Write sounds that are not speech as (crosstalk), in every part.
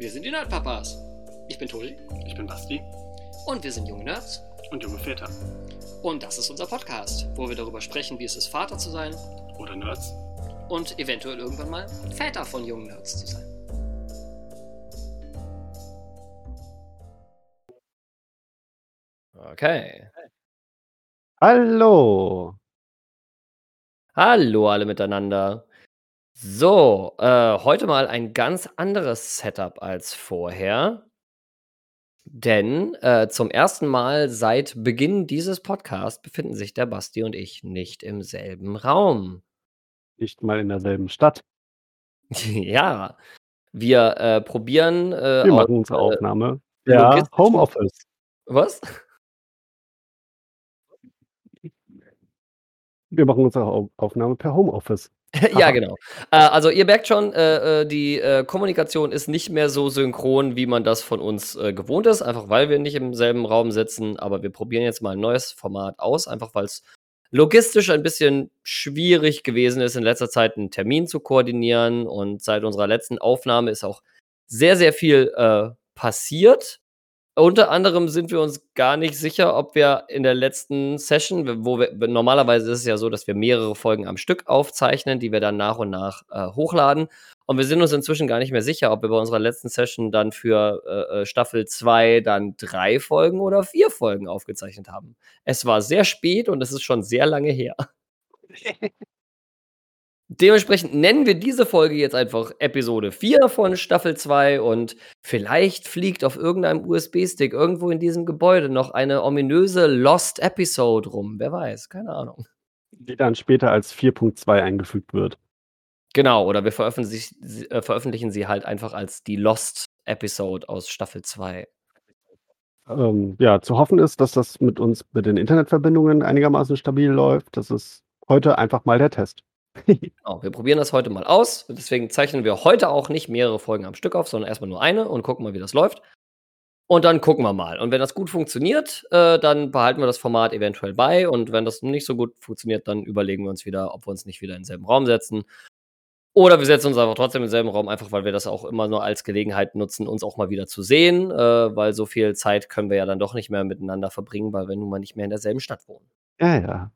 Wir sind die Nerdpapas. Ich bin Tobi Ich bin Basti und wir sind junge Nerds. und junge Väter. Und das ist unser Podcast, wo wir darüber sprechen, wie es ist, Vater zu sein Oder Nerds. und eventuell irgendwann mal Väter von jungen Nerds zu sein. Okay. Hallo. Hallo alle miteinander. So, äh, heute mal ein ganz anderes Setup als vorher. Denn äh, zum ersten Mal seit Beginn dieses Podcasts befinden sich der Basti und ich nicht im selben Raum. Nicht mal in derselben Stadt. (laughs) ja, wir äh, probieren. Äh, Wir machen unsere äh, Aufnahme. Ja, Homeoffice. Was? Wir machen unsere Au- Aufnahme per Homeoffice. (laughs) ja, genau. Äh, also ihr merkt schon, äh, äh, die äh, Kommunikation ist nicht mehr so synchron, wie man das von uns äh, gewohnt ist, einfach weil wir nicht im selben Raum sitzen. Aber wir probieren jetzt mal ein neues Format aus, einfach weil es logistisch ein bisschen schwierig gewesen ist, in letzter Zeit einen Termin zu koordinieren. Und seit unserer letzten Aufnahme ist auch sehr, sehr viel äh, passiert. Unter anderem sind wir uns gar nicht sicher, ob wir in der letzten Session, wo wir normalerweise ist es ja so, dass wir mehrere Folgen am Stück aufzeichnen, die wir dann nach und nach äh, hochladen. Und wir sind uns inzwischen gar nicht mehr sicher, ob wir bei unserer letzten Session dann für äh, äh, Staffel 2 dann drei Folgen oder vier Folgen aufgezeichnet haben. Es war sehr spät und es ist schon sehr lange her. (laughs) Dementsprechend nennen wir diese Folge jetzt einfach Episode 4 von Staffel 2 und vielleicht fliegt auf irgendeinem USB-Stick irgendwo in diesem Gebäude noch eine ominöse Lost Episode rum. Wer weiß, keine Ahnung. Die dann später als 4.2 eingefügt wird. Genau, oder wir veröffentlichen, sie- äh, veröffentlichen sie halt einfach als die Lost Episode aus Staffel 2. Ähm, ja, zu hoffen ist, dass das mit uns mit den Internetverbindungen einigermaßen stabil läuft. Das ist heute einfach mal der Test. (laughs) Genau, wir probieren das heute mal aus. Deswegen zeichnen wir heute auch nicht mehrere Folgen am Stück auf, sondern erstmal nur eine und gucken mal, wie das läuft. Und dann gucken wir mal. Und wenn das gut funktioniert, äh, dann behalten wir das Format eventuell bei. Und wenn das nicht so gut funktioniert, dann überlegen wir uns wieder, ob wir uns nicht wieder in denselben Raum setzen. Oder wir setzen uns einfach trotzdem im selben Raum, einfach weil wir das auch immer nur als Gelegenheit nutzen, uns auch mal wieder zu sehen. Äh, weil so viel Zeit können wir ja dann doch nicht mehr miteinander verbringen, weil wir nun mal nicht mehr in derselben Stadt wohnen. Ja, ja.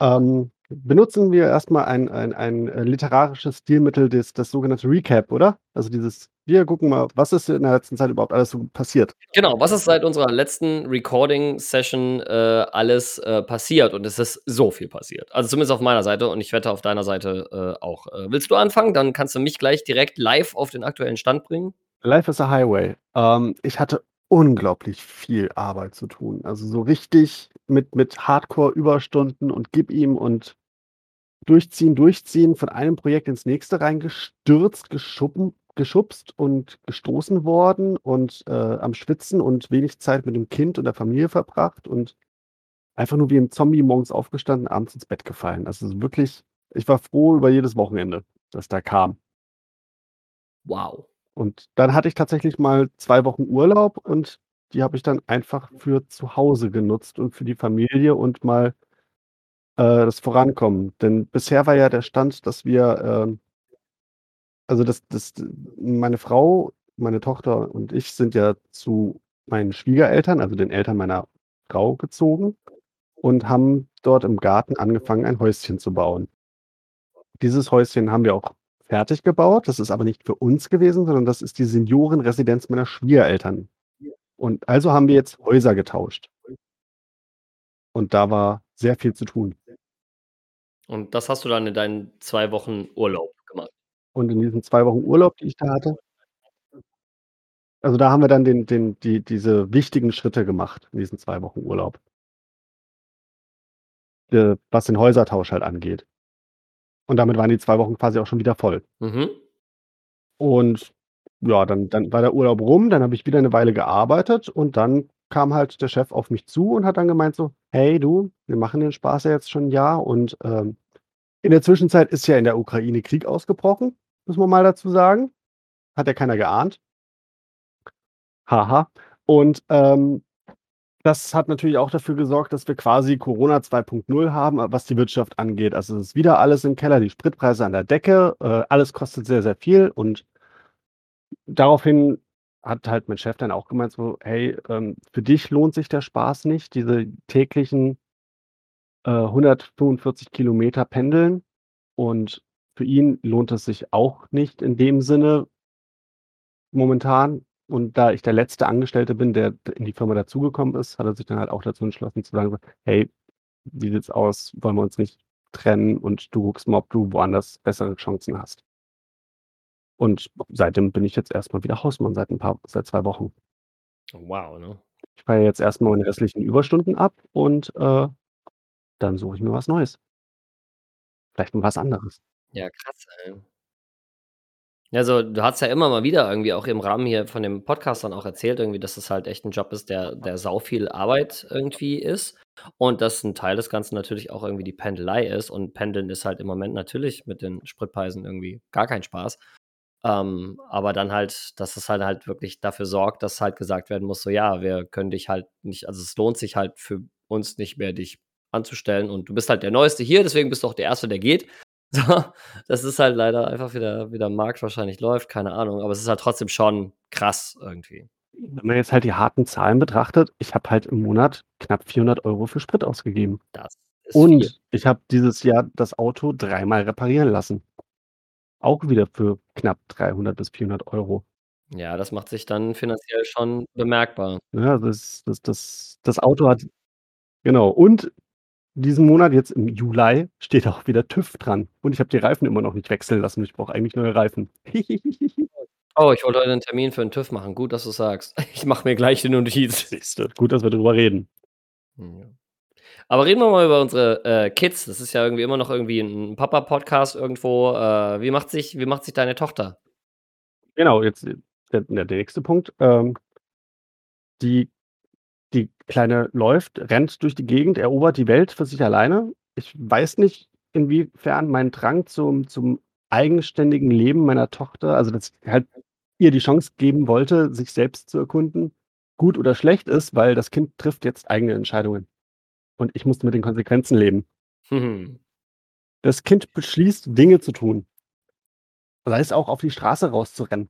Ähm, benutzen wir erstmal ein, ein, ein äh, literarisches Stilmittel, das, das sogenannte Recap, oder? Also dieses, wir gucken mal, was ist in der letzten Zeit überhaupt alles so passiert. Genau, was ist seit unserer letzten Recording-Session äh, alles äh, passiert? Und es ist so viel passiert. Also zumindest auf meiner Seite und ich wette auf deiner Seite äh, auch. Äh, willst du anfangen? Dann kannst du mich gleich direkt live auf den aktuellen Stand bringen. Life is a Highway. Ähm, ich hatte unglaublich viel Arbeit zu tun. Also so richtig mit, mit Hardcore-Überstunden und gib ihm und durchziehen, durchziehen, von einem Projekt ins nächste reingestürzt, geschuppen, geschubst und gestoßen worden und äh, am Schwitzen und wenig Zeit mit dem Kind und der Familie verbracht und einfach nur wie ein Zombie morgens aufgestanden, abends ins Bett gefallen. Also wirklich, ich war froh über jedes Wochenende, das da kam. Wow. Und dann hatte ich tatsächlich mal zwei Wochen Urlaub und die habe ich dann einfach für zu Hause genutzt und für die Familie und mal äh, das Vorankommen. Denn bisher war ja der Stand, dass wir, ähm, also das, das, meine Frau, meine Tochter und ich sind ja zu meinen Schwiegereltern, also den Eltern meiner Frau gezogen und haben dort im Garten angefangen, ein Häuschen zu bauen. Dieses Häuschen haben wir auch fertig gebaut. Das ist aber nicht für uns gewesen, sondern das ist die Seniorenresidenz meiner Schwiegereltern. Und also haben wir jetzt Häuser getauscht. Und da war sehr viel zu tun. Und das hast du dann in deinen zwei Wochen Urlaub gemacht. Und in diesen zwei Wochen Urlaub, die ich da hatte, also da haben wir dann den, den, die, diese wichtigen Schritte gemacht in diesen zwei Wochen Urlaub. Äh, Was den Häusertausch halt angeht. Und damit waren die zwei Wochen quasi auch schon wieder voll. Mhm. Und ja, dann, dann war der Urlaub rum, dann habe ich wieder eine Weile gearbeitet und dann kam halt der Chef auf mich zu und hat dann gemeint so, hey du, wir machen den Spaß ja jetzt schon ein Jahr und ähm, in der Zwischenzeit ist ja in der Ukraine Krieg ausgebrochen, muss man mal dazu sagen. Hat ja keiner geahnt. Haha. Und ähm, das hat natürlich auch dafür gesorgt, dass wir quasi Corona 2.0 haben, was die Wirtschaft angeht. Also es ist wieder alles im Keller, die Spritpreise an der Decke, äh, alles kostet sehr, sehr viel und daraufhin hat halt mein Chef dann auch gemeint so: „Hey, ähm, für dich lohnt sich der Spaß nicht, diese täglichen, äh, 145 Kilometer pendeln.“ Und für ihn lohnt es sich auch nicht in dem Sinne momentan. Und da ich der letzte Angestellte bin, der in die Firma dazugekommen ist, hat er sich dann halt auch dazu entschlossen zu sagen „Hey, wie sieht's aus? Wollen wir uns nicht trennen und du guckst mal, ob du woanders bessere Chancen hast?“ Und seitdem bin ich jetzt erst mal wieder Hausmann seit 'n paar seit 2 Wochen. Wow, ne? Ich feiere jetzt erst mal meine restlichen Überstunden ab und, äh, dann suche ich mir was Neues. Vielleicht mal was anderes. Ja, krass, ey. Also, du hast ja immer mal wieder irgendwie auch im Rahmen hier von dem Podcast dann auch erzählt irgendwie, dass es halt echt 'n Job ist, der der sau viel Arbeit irgendwie ist und dass 'n Teil des Ganzen natürlich auch irgendwie die Pendelei ist und Pendeln ist halt im Moment natürlich mit den Spritpreisen irgendwie gar kein Spaß. Ähm, aber dann halt dass es halt halt wirklich dafür sorgt, dass halt gesagt werden muss, so: „Ja, wir können dich halt nicht also, es lohnt sich halt für uns nicht mehr, dich anzustellen und du bist halt der Neueste hier, deswegen bist du auch der Erste, der geht.“ (laughs) So, das ist halt leider einfach, wie der wie der Markt wahrscheinlich läuft, keine Ahnung, aber es ist halt trotzdem schon krass irgendwie. Wenn man jetzt halt die harten Zahlen betrachtet, ich habe halt im Monat knapp 400 € für Sprit ausgegeben. Das ist viel. Und ich habe dieses Jahr das Auto dreimal reparieren lassen. Auch wieder für knapp 300 bis 400 €. Ja, das macht sich dann finanziell schon bemerkbar. Ja, das das das das Auto hat genau. Und diesen Monat jetzt im Juli steht auch wieder TÜV dran und ich habe die Reifen immer noch nicht wechseln lassen. Ich brauche eigentlich neue Reifen. (laughs) Oh, ich wollte heute 'nen Termin für 'n TÜV machen. Gut, dass du's sagst. (laughs) Ich mache mir gleich die Notiz. Siehst du, gut, dass wir drüber reden. Ja. Aber reden wir mal über unsere, äh, Kids. Das ist ja irgendwie immer noch irgendwie 'n Papa-Podcast irgendwo. Äh, wie macht sich wie macht sich deine Tochter? Genau, jetzt, der der nächste Punkt. Ähm die die Kleine läuft, rennt durch die Gegend, erobert die Welt für sich alleine. Ich weiß nicht, inwiefern mein Drang zum zum eigenständigen Leben meiner Tochter also, dass ich halt ihr die Chance geben wollte, sich selbst zu erkunden, gut oder schlecht ist, weil das Kind trifft jetzt eigene Entscheidungen. Und ich muss mit den Konsequenzen leben. Mhm. Das Kind beschließt, Dinge zu tun. Sei es auch auf die Straße rauszurennen.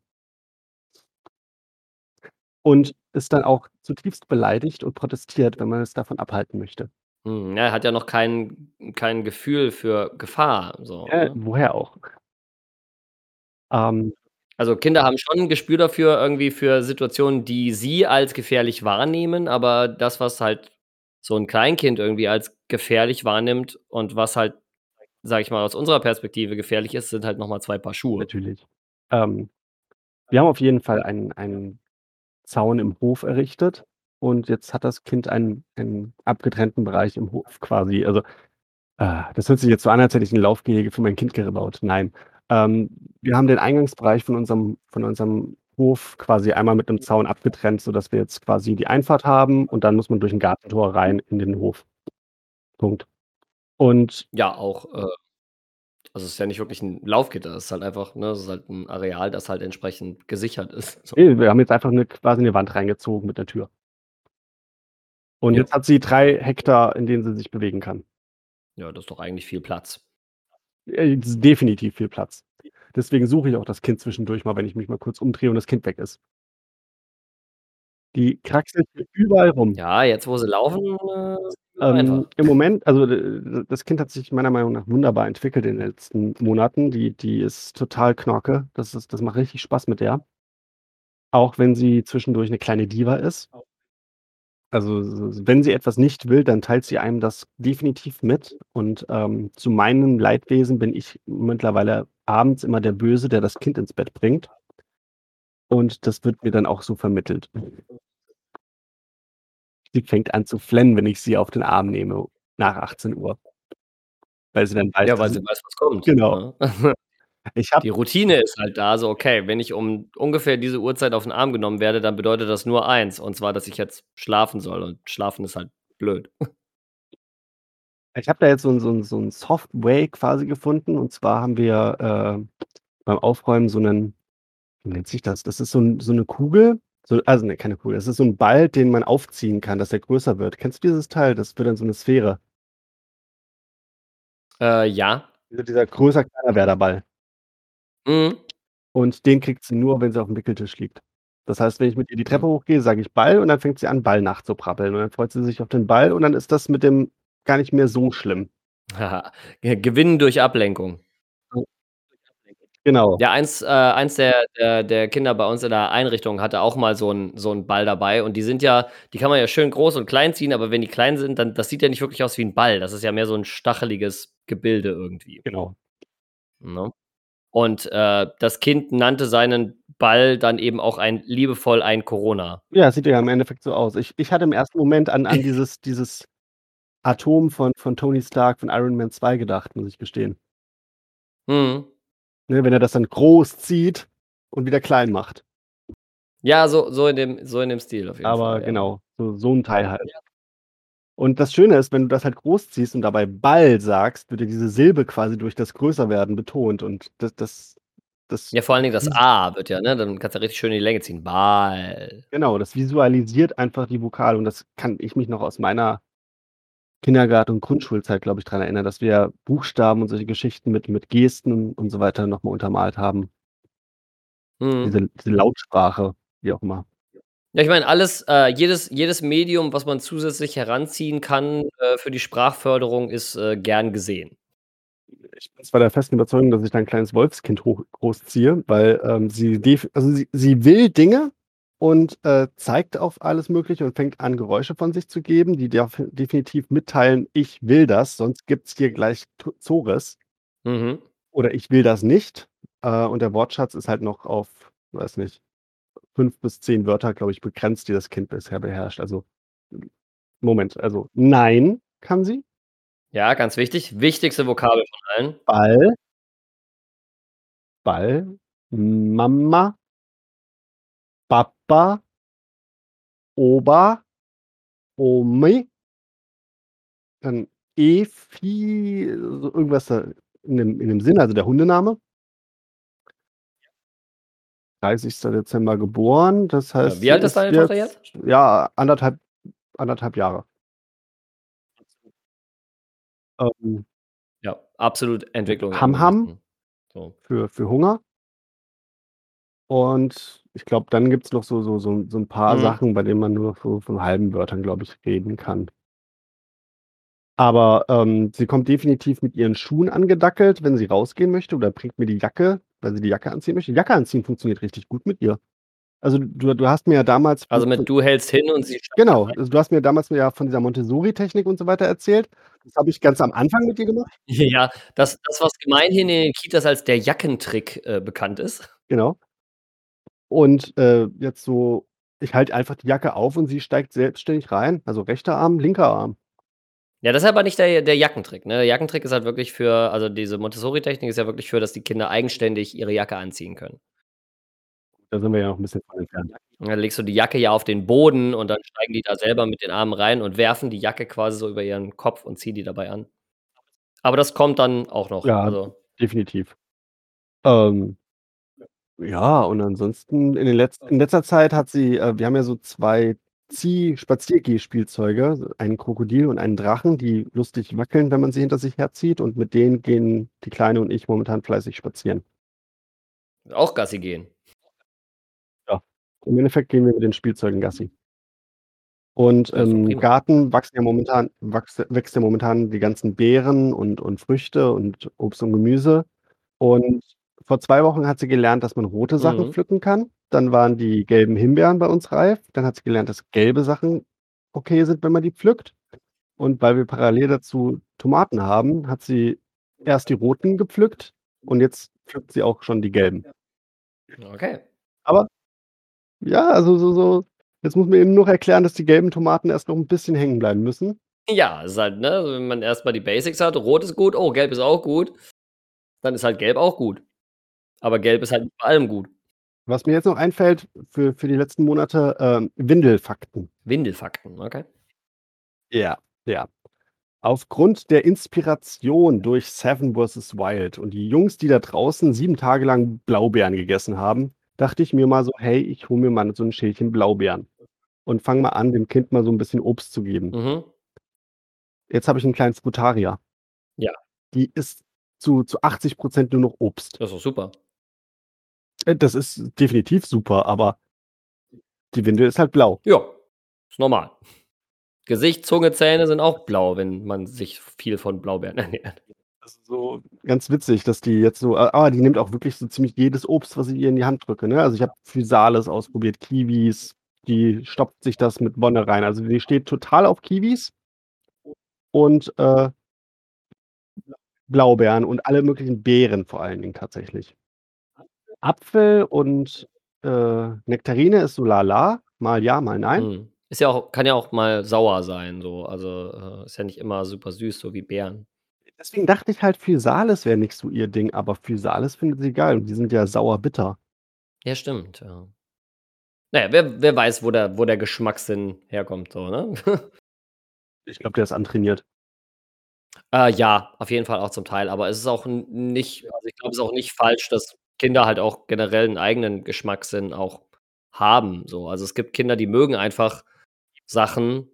Und ist dann auch zutiefst beleidigt und protestiert, wenn man es davon abhalten möchte. Ja, er hat ja noch kein kein Gefühl für Gefahr so, Äh, ne? woher auch? Ähm Also, Kinder haben schon 'n Gespür dafür irgendwie für Situationen, die sie als gefährlich wahrnehmen, aber das, was halt so 'n Kleinkind irgendwie als gefährlich wahrnimmt und was halt, sage ich mal, aus unserer Perspektive gefährlich ist, sind halt noch mal 2 Paar Schuhe. Natürlich. Ähm, wir haben auf jeden Fall einen einen Zaun im Hof errichtet und jetzt hat das Kind einen einen abgetrennten Bereich im Hof quasi. Also, äh, das hört sich jetzt so an, als hätte ich 'n Laufgehege für mein Kind gebaut. Nein. Ähm, wir haben den Eingangsbereich von unserem von unserem Hof quasi einmal mit 'nem Zaun abgetrennt, sodass wir jetzt quasi die Einfahrt haben und dann muss man durch 'n Gartentor rein in den Hof. Punkt. Und Ja, auch, äh also, es ist ja nicht wirklich 'n Laufgitter, es ist halt einfach ne, es ist halt 'n Areal, das halt entsprechend gesichert ist, (laughs) so. Ne, wir haben jetzt einfach 'ne quasi 'ne Wand reingezogen mit 'ner Tür. Und Ja. jetzt hat sie 3 Hektar, in denen sie sich bewegen kann. Ja, das ist doch eigentlich viel Platz. Äh, definitiv viel Platz. Deswegen suche ich auch das Kind zwischendurch mal, wenn ich mich mal kurz umdrehe und das Kind weg ist. Die kraxelt hier überall rum. Ja, jetzt, wo sie laufen, äh, ist Ähm, einfach. im Moment also, d das Kind hat sich meiner Meinung nach wunderbar entwickelt in den letzten Monaten. Die die ist total Knorke. Das ist das macht richtig Spaß mit der. Auch wenn sie zwischendurch 'ne kleine Diva ist. Also, wenn sie etwas nicht will, dann teilt sie einem das definitiv mit und, ähm, zu meinem Leidwesen bin ich mittlerweile abends immer der Böse, der das Kind ins Bett bringt. Und das wird mir dann auch so vermittelt. Sie fängt an zu flennen, wenn ich sie auf den Arm nehme nach 18:00. Weil sie dann weiß, Ja, weil sie weiß, was kommt, genau. ne? (laughs) Ich Die Routine ist halt da so: „Okay, wenn ich um ungefähr diese Uhrzeit auf 'n Arm genommen werde, dann bedeutet das nur eins, und zwar, dass ich jetzt schlafen soll.“ Und schlafen ist halt blöd. (laughs) Ich habe da jetzt so 'n so 'n so 'n Soft Way quasi gefunden und zwar haben wir, äh, beim Aufräumen so 'nen wie nennt sich das? Das ist so 'n so 'ne Kugel, so also, ne, keine Kugel. Das ist so 'n Ball, den man aufziehen kann, dass der größer wird. Kennst du dieses Teil? Das wird dann so 'ne Sphäre. Äh, ja. Dieser dieser Größer-Kleiner-Werdер-Ball. Mhm. Und den kriegt sie nur, wenn sie auf'm Wickeltisch liegt. Das heißt, wenn ich mit ihr die Treppe hochgehe, sage ich Ball und dann fängt sie an, Ball nachzuprappeln und dann freut sie sich auf den Ball und dann ist das mit dem gar nicht mehr so schlimm. Gewinnen durch Ablenkung. Genau. Ja, eins äh, eins der der der Kinder bei uns in der Einrichtung hatte auch mal so 'n so Ball dabei und die sind ja die kann man ja schön groß und klein ziehen, aber wenn die klein sind, dann das sieht ja nicht wirklich aus wie 'n Ball. Das ist ja mehr so 'n stacheliges Gebilde irgendwie. Genau. Ne? Und, äh, das Kind nannte seinen Ball dann eben auch ein liebevoll ein Corona. Ja, sieht ja im Endeffekt so aus. Ich ich hatte im ersten Moment an an dieses dieses Atom von von Tony Stark von Iron Man 2 gedacht, muss ich gestehen. Mhm. Ne, wenn er das dann groß zieht und wieder klein macht. Ja, so so in dem so in dem Stil auf jeden Aber Fall, ja. genau, so so 'n Teil halt. Ja. Und das Schöne ist, wenn du das halt groß ziehst und dabei Ball sagst, wird ja diese Silbe quasi durch das Größerwerden betont und das das das Ja, vor allen Dingen das A wird ja, ne dann kannst du richtig schön in die Länge ziehen. Ball. Genau, das visualisiert einfach die Vokale und das kann ich mich noch aus meiner Kindergarten und Grundschulzeit, glaube ich, dran erinnern, dass wir Buchstaben und solche Geschichten mit mit Gesten und so weiter noch mal untermalt haben. Mhm. Diese diese Lautsprache, wie auch immer. Ja, ich meine, alles äh, jedes jedes Medium, was man zusätzlich heranziehen kann, äh, für die Sprachförderung, ist, äh, gern gesehen. Ich bin zwar der festen Überzeugung, dass ich da 'n kleines Wolfskind hoch großziehe, weil, ähm, sie also, sie sie will Dinge und, äh, zeigt auf alles Mögliche und fängt an, Geräusche von sich zu geben, die def definitiv mitteilen: „Ich will das, sonst gibt's hier gleich Zores.“ Mhm. Oder „Ich will das nicht.“ Äh, und der Wortschatz ist halt noch auf, weiß nicht, 5 bis 10 Wörter, glaube ich, begrenzt, die das Kind bisher beherrscht. Also Moment, also „Nein“ kann sie. Ja, ganz wichtig. Wichtigste Vokabel von allen. Ball. Ball, Mama. Papa. Opa. Omi. Dann Efi, so irgendwas in dem in dem Sinne, also der Hundename. 30. Dezember geboren, das Ja, heißt, wie sie alt ist deine Tochter jetzt? ja, 1 1/2 1 1/2 Jahre. Ähm Ja, absolut Entwicklung Ham-Ham So. für für Hunger. Und ich glaube, dann gibt's noch so so so so 'n paar Mhm. Sachen, bei denen man nur so von halben Wörtern, glaube ich, reden kann. Aber, ähm, sie kommt definitiv mit ihren Schuhen angedackelt, wenn sie rausgehen möchte oder bringt mir die Jacke, weil sie die Jacke anziehen möchte. Jacke anziehen funktioniert richtig gut mit ihr. Also, du du hast mir ja damals Also, mit du hältst hin und sie steigt Genau, also, du hast mir damals ja von dieser Montessori-Technik und so weiter erzählt. Das habe ich ganz am Anfang mit ihr gemacht. (laughs) Ja, das das, was gemeinhin in den Kitas als der Jackentrick, äh, bekannt ist. Genau. Und, äh, jetzt so ich halte einfach die Jacke auf und sie steigt selbstständig rein, also, rechter Arm, linker Arm. Ja, das ist aber nicht der der Jackentrick, ne? Der Jackentrick ist halt wirklich für also, diese Montessori-Technik ist ja wirklich für, dass die Kinder eigenständig ihre Jacke anziehen können. Da sind wir ja noch 'n bisschen von entfernt. Und dann legst du die Jacke ja auf den Boden und dann steigen die da selber mit den Armen rein und werfen die Jacke quasi so über ihren Kopf und ziehen die dabei an. Aber das kommt dann auch noch, Ja, also definitiv. Ähm, ja, und ansonsten in den letz in letzter Zeit hat sie äh, wir haben ja so 2 Zieh Spaziergeh-Spielzeuge, einen Krokodil und einen Drachen, die lustig wackeln, wenn man sie hinter sich herzieht und mit denen gehen die Kleine und ich momentan fleißig spazieren. Auch Gassi gehen? Ja, im Endeffekt gehen wir mit den Spielzeugen Gassi. Und im prima. Garten wachsen ja momentan wachs wächst ja momentan die ganzen Beeren und und Früchte und Obst und Gemüse. Und vor 2 Wochen hat sie gelernt, dass man rote Sachen Mhm. pflücken kann. Dann waren die gelben Himbeeren bei uns reif. Dann hat sie gelernt, dass gelbe Sachen okay sind, wenn man die pflückt. Und weil wir parallel dazu Tomaten haben, hat sie erst die roten gepflückt und jetzt pflückt sie auch schon die gelben. Okay. Aber ja, also, so so jetzt muss man eben noch erklären, dass die gelben Tomaten erst noch 'n bisschen hängen bleiben müssen. Ja, ist halt, ne, wenn man erst mal die Basics hat, rot ist gut, oh, gelb ist auch gut, dann ist halt gelb auch gut. Aber gelb ist halt nicht bei allem gut. Was mir jetzt noch einfällt für für die letzten Monate, ähm, Windelfakten. Windelfakten, okay. Ja, ja. Aufgrund der Inspiration durch Seven vs. Wild und die Jungs, die da draußen 7 Tage lang Blaubeeren gegessen haben, dachte ich mir mal so: „Hey, ich hole mir mal so 'n Schälchen Blaubeeren und fange mal an, dem Kind mal so 'n bisschen Obst zu geben.“ Mhm. Jetzt habe ich 'n kleinen Frutarier. Ja. Die isst zu zu 80 % nur noch Obst. Das ist doch super. Äh, das ist definitiv super, aber die Windel ist halt blau. Ja, ist normal. Gesicht, Zunge, Zähne sind auch blau, wenn man sich viel von Blaubeeren (laughs) ernährt. Das ist so ganz witzig, dass die jetzt so ah, die nimmt auch wirklich so ziemlich jedes Obst, was ich ihr in die Hand drücke, ne? Also, ich habe Physalis ausprobiert, Kiwis, die stopft sich das mit Wonne rein. Also, die steht total auf Kiwis und, äh Blaubeeren und alle möglichen Beeren vor allen Dingen tatsächlich. Apfel und, äh, Nektarine ist so lala, mal ja, mal nein. Mhm. Ist ja auch kann ja auch mal sauer sein so, also, äh, ist ja nicht immer super süß, so wie Beeren. Deswegen dachte ich halt, Physalis wäre nicht so ihr Ding, aber Physalis findet sie geil und die sind ja sauer-bitter. Ja, stimmt, ja. Na ja, wer wer weiß, wo der wo der Geschmackssinn herkommt so, ne? (laughs) Ich glaube, der ist antrainiert. Äh, ja, auf jeden Fall auch zum Teil, aber es ist auch nicht also, ich glaube, es ist auch nicht falsch, dass Kinder halt auch generell 'n eigenen Geschmackssinn auch haben, so. Also, es gibt Kinder, die mögen einfach Sachen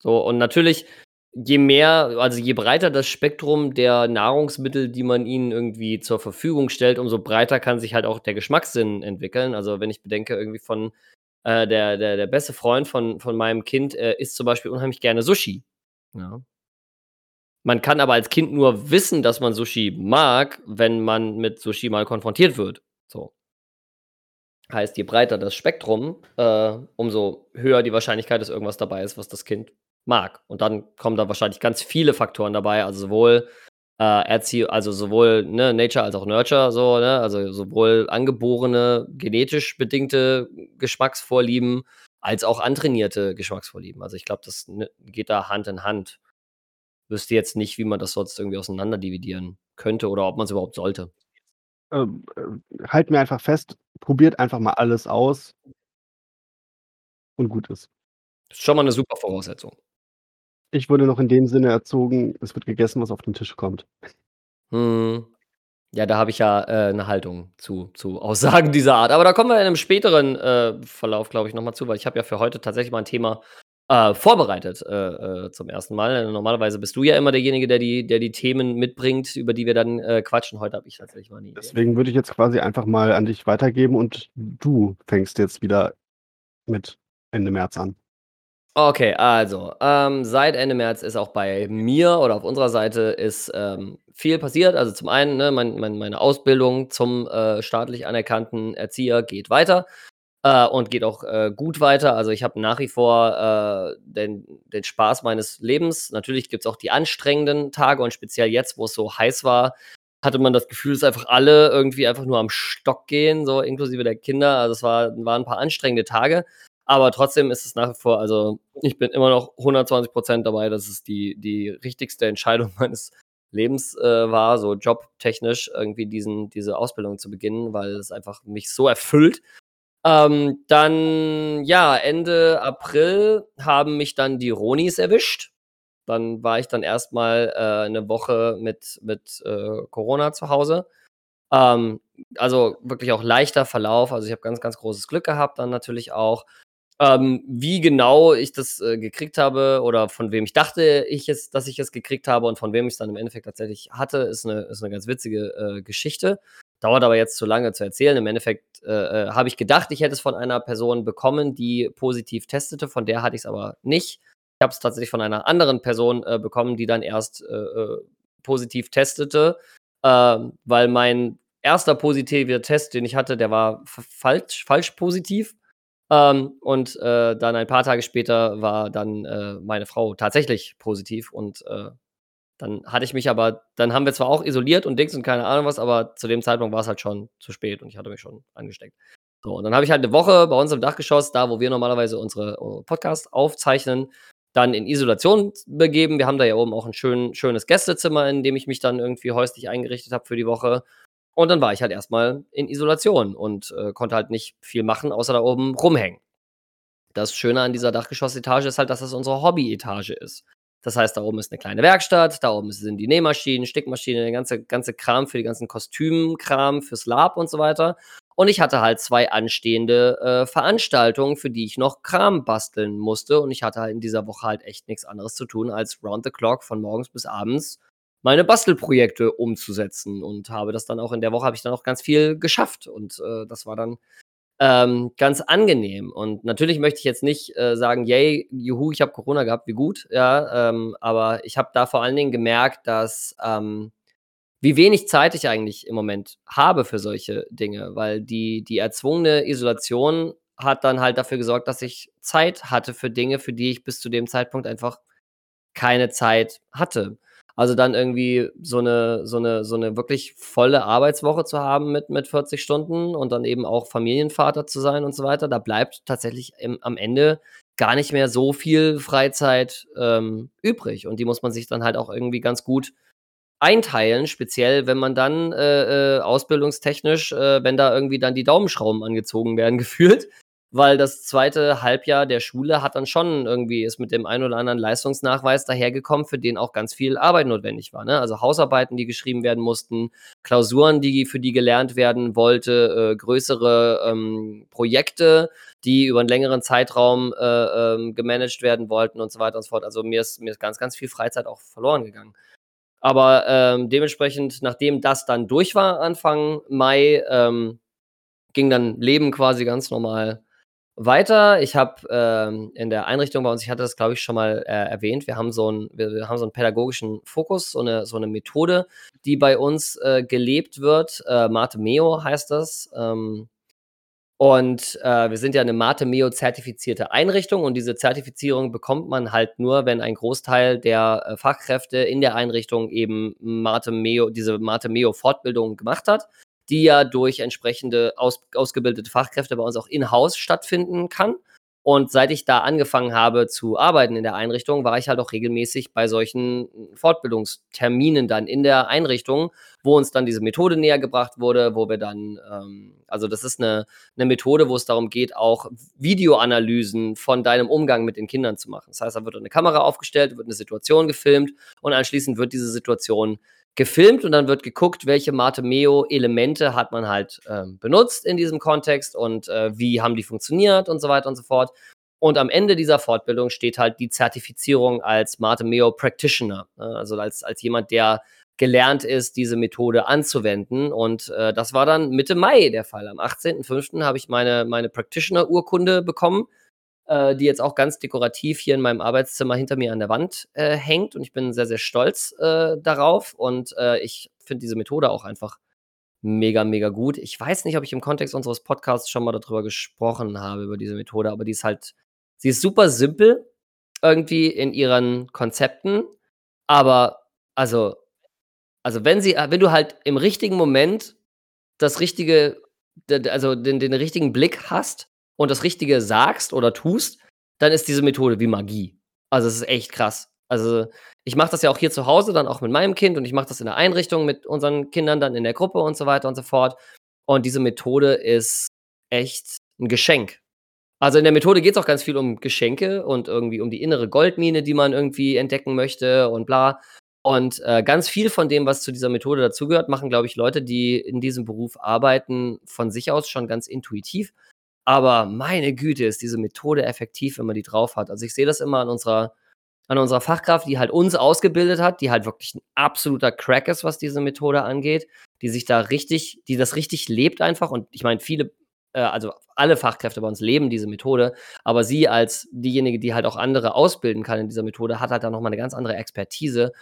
so und natürlich, je mehr also, je breiter das Spektrum der Nahrungsmittel, die man ihnen irgendwie zur Verfügung stellt, umso breiter kann sich halt auch der Geschmackssinn entwickeln. Also, wenn ich bedenke irgendwie von äh, der der der beste Freund von von meinem Kind, äh, isst zum Beispiel unheimlich gerne Sushi, ja. Man kann aber als Kind nur wissen, dass man Sushi mag, wenn man mit Sushi mal konfrontiert wird, so. Heißt, je breiter das Spektrum, äh, umso höher die Wahrscheinlichkeit, dass irgendwas dabei ist, was das Kind mag. Und dann kommen da wahrscheinlich ganz viele Faktoren dabei, also sowohl, äh, Erzie also sowohl, ne, Nature als auch Nurture so, ne? Also, sowohl angeborene, genetisch bedingte Geschmacksvorlieben als auch antrainierte Geschmacksvorlieben. Also, ich glaube, das, ne, geht da Hand in Hand. Wüsste jetzt nicht, wie man das sonst irgendwie auseinander dividieren könnte oder ob man's überhaupt sollte. Ähm, äh, halten wir einfach fest, probiert einfach mal alles aus und gut ist. Ist schon mal 'ne super Voraussetzung. Ich wurde noch in dem Sinne erzogen, es wird gegessen, was auf den Tisch kommt. Mhm. Ja, da habe ich ja, äh, 'ne Haltung zu zu Aussagen (laughs) dieser Art. Aber da kommen wir in 'nem späteren, äh, Verlauf, glaube ich, noch mal zu, weil ich habe ja für heute tatsächlich mal 'n Thema, äh, vorbereitet, äh, äh, zum 1. Mal. Normalerweise bist du ja immer derjenige, der die der die Themen mitbringt, über die wir dann, äh, quatschen. Heute habe ich tatsächlich mal Idee. Deswegen würde ich jetzt quasi einfach mal an dich weitergeben und du fängst jetzt wieder mit Ende März an. Okay, also, ähm, seit Ende März ist auch bei mir oder auf unserer Seite ist, ähm, viel passiert. Also, zum einen, ne, mein mein meine Ausbildung zum, äh, staatlich anerkannten Erzieher geht weiter, äh, und geht auch, äh, gut weiter. Also, ich habe nach wie vor, äh, den den Spaß meines Lebens. Natürlich gibt's auch die anstrengenden Tage und speziell jetzt, wo's so heiß war, hatte man das Gefühl, dass einfach alle irgendwie einfach nur am Stock gehen, so inklusive der Kinder. Also, es war waren 'n paar anstrengende Tage, aber trotzdem ist es nach wie vor also, ich bin immer noch 120 % dabei, dass es die die richtigste Entscheidung (laughs) meines Lebens, äh, war, so jobtechnisch irgendwie diesen diese Ausbildung zu beginnen, weil es einfach mich so erfüllt. Ähm, dann, ja, Ende April haben mich dann die Ronis erwischt. Dann war ich dann erst mal, äh, 'ne Woche mit mit, äh, Corona zu Hause. Ähm, also, wirklich auch leichter Verlauf. Also, ich habe ganz, ganz großes Glück gehabt dann natürlich auch. Ähm, wie genau ich das, äh, gekriegt habe oder von wem ich dachte ich es dass ich es gekriegt habe und von wem ich's dann im Endeffekt tatsächlich hatte, ist 'ne ist 'ne ganz witzige, äh, Geschichte. Dauert aber jetzt zu lange zu erzählen. Im Endeffekt, äh, äh, habe ich gedacht, ich hätte es von einer Person bekommen, die positiv testete, von der hatte ich's aber nicht. Ich habe es tatsächlich von einer anderen Person, äh, bekommen, die dann erst, äh, äh, positiv testete, ähm, weil mein 1. positiver Test, den ich hatte, der war falsch falsch positiv. Ähm, und, äh, dann ein paar Tage später war dann, meine Frau tatsächlich positiv und, dann hatte ich mich aber dann haben wir zwar auch isoliert und Dings und keine Ahnung was, aber zu dem Zeitpunkt war's halt schon zu spät und ich hatte mich schon angesteckt. So, und dann habe ich halt 'ne Woche bei uns im Dachgeschoss, da wo wir normalerweise unsere, Podcasts aufzeichnen, dann in Isolation begeben. Wir haben da ja oben auch 'n schön schönes Gästezimmer, in dem ich mich dann irgendwie häuslich eingerichtet habe für die Woche. Und dann war ich halt erst mal in Isolation und, äh, konnte halt nicht viel machen, außer da oben rumhängen. Das Schöne an dieser Dachgeschossetage ist halt, dass das unsere Hobby-Etage ist. Das heißt, da oben ist 'ne kleine Werkstatt, da oben sind die Nähmaschinen, Stickmaschine, der ganze ganze Kram für die ganzen Kostümkram, fürs Lab und so weiter. Und ich hatte halt 2 anstehende, äh, Veranstaltungen, für die ich noch Kram basteln musste. Und ich hatte halt in dieser Woche halt echt nix anderes zu tun, als round the clock von morgens bis abends meine Bastelprojekte umzusetzen. Und habe das dann auch in der Woche habe ich dann auch ganz viel geschafft. Und, äh, das war dann ähm, ganz angenehm. Und natürlich möchte ich jetzt nicht äh, sagen, yay, juhu, ich habe Corona gehabt, wie gut, ja, ähm, aber ich habe da vor allen Dingen gemerkt, dass ähm, wie wenig Zeit ich eigentlich im Moment habe für solche Dinge, weil die, die erzwungene Isolation hat dann halt dafür gesorgt, dass ich Zeit hatte für Dinge, für die ich bis zu dem Zeitpunkt einfach keine Zeit hatte. Also dann irgendwie so eine, so eine, so eine wirklich volle Arbeitswoche zu haben mit, mit 40 Stunden und dann eben auch Familienvater zu sein und so weiter, da bleibt tatsächlich im, am Ende gar nicht mehr so viel Freizeit ähm, übrig. Und die muss man sich dann halt auch irgendwie ganz gut einteilen, speziell wenn man dann äh, äh, ausbildungstechnisch, äh, wenn da irgendwie dann die Daumenschrauben angezogen werden, (laughs) gefühlt, weil das zweite Halbjahr der Schule hat dann schon irgendwie ist mit dem einen oder anderen Leistungsnachweis dahergekommen, für den auch ganz viel Arbeit notwendig war. Ne? Also Hausarbeiten, die geschrieben werden mussten, Klausuren, die für die gelernt werden wollte, äh, größere ähm, Projekte, die über einen längeren Zeitraum äh, ähm, gemanagt werden wollten und so weiter und so fort. Also mir ist, mir ist ganz, ganz viel Freizeit auch verloren gegangen. Aber ähm, dementsprechend, nachdem das dann durch war, Anfang Mai, ähm, ging dann Leben quasi ganz normal weiter. Ich habe ähm, in der Einrichtung bei uns, ich hatte das glaube ich schon mal äh, erwähnt, wir haben so einen, wir, wir, haben so einen pädagogischen Fokus, so eine, so eine Methode, die bei uns äh, gelebt wird. Äh, Mate Meo heißt das. Ähm, und äh, wir sind ja eine Mate Meo zertifizierte Einrichtung und diese Zertifizierung bekommt man halt nur, wenn ein Großteil der äh, Fachkräfte in der Einrichtung eben Mate Meo, diese Mate Meo Fortbildung gemacht hat, die ja durch entsprechende aus, ausgebildete Fachkräfte bei uns auch in-house stattfinden kann. Und seit ich da angefangen habe zu arbeiten in der Einrichtung, war ich halt auch regelmäßig bei solchen Fortbildungsterminen dann in der Einrichtung, wo uns dann diese Methode näher gebracht wurde, wo wir dann, ähm, also das ist eine, eine Methode, wo es darum geht, auch Videoanalysen von deinem Umgang mit den Kindern zu machen. Das heißt, da wird eine Kamera aufgestellt, wird eine Situation gefilmt und anschließend wird diese Situation gefilmt und dann wird geguckt, welche Mate-Meo-Elemente hat man halt ähm, benutzt in diesem Kontext und äh, wie haben die funktioniert und so weiter und so fort. Und am Ende dieser Fortbildung steht halt die Zertifizierung als Mate-Meo Practitioner, ne? also als, als jemand, der gelernt ist, diese Methode anzuwenden. Und äh, das war dann Mitte Mai der Fall. Am 18.05. habe ich meine, meine Practitioner-Urkunde bekommen äh, die jetzt auch ganz dekorativ hier in meinem Arbeitszimmer hinter mir an der Wand äh, hängt. Und ich bin sehr, sehr stolz äh, darauf. Und äh, ich finde diese Methode auch einfach mega, mega gut. Ich weiß nicht, ob ich im Kontext unseres Podcasts schon mal darüber gesprochen habe, über diese Methode, aber die ist halt, sie ist super simpel irgendwie in ihren Konzepten. Aber also, also wenn sie, wenn du halt im richtigen Moment das richtige, also den, den richtigen Blick hast und das Richtige sagst oder tust, dann ist diese Methode wie Magie. Also es ist echt krass. Also ich mache das ja auch hier zu Hause, dann auch mit meinem Kind und ich mache das in der Einrichtung mit unseren Kindern dann in der Gruppe und so weiter und so fort. Und diese Methode ist echt ein Geschenk. Also in der Methode geht es auch ganz viel um Geschenke und irgendwie um die innere Goldmine, die man irgendwie entdecken möchte und bla. Und äh, ganz viel von dem, was zu dieser Methode dazugehört, machen, glaube ich, Leute, die in diesem Beruf arbeiten, von sich aus schon ganz intuitiv. Aber meine Güte, ist diese Methode effektiv, wenn man die drauf hat. Also ich sehe das immer an unserer, an unserer Fachkraft, die halt uns ausgebildet hat, die halt wirklich ein absoluter Crack ist, was diese Methode angeht, die sich da richtig, die das richtig lebt einfach. Und ich meine, viele, äh, also alle Fachkräfte bei uns leben diese Methode, aber sie als diejenige, die halt auch andere ausbilden kann in dieser Methode, hat halt da nochmal eine ganz andere Expertise.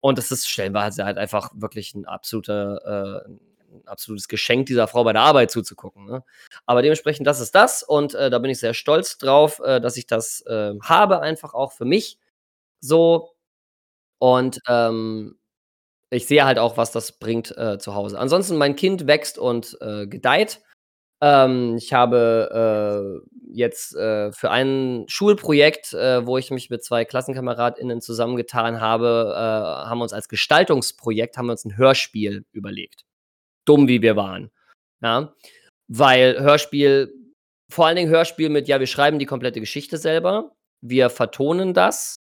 Und das ist stellenweise halt einfach wirklich ein absoluter, äh, ein absolutes Geschenk, dieser Frau bei der Arbeit zuzugucken. Ne? Aber dementsprechend, das ist das und äh, da bin ich sehr stolz drauf, äh, dass ich das äh, habe, einfach auch für mich so. Und ähm, ich sehe halt auch, was das bringt äh, zu Hause. Ansonsten, mein Kind wächst und äh, gedeiht. Ähm, ich habe äh, jetzt für ein Schulprojekt, wo ich mich mit zwei KlassenkameradInnen zusammengetan habe, haben wir uns als Gestaltungsprojekt haben wir uns ein Hörspiel überlegt dumm wie wir waren. Ja? Weil Hörspiel, vor allen Dingen Hörspiel mit, ja, wir schreiben die komplette Geschichte selber, wir vertonen das,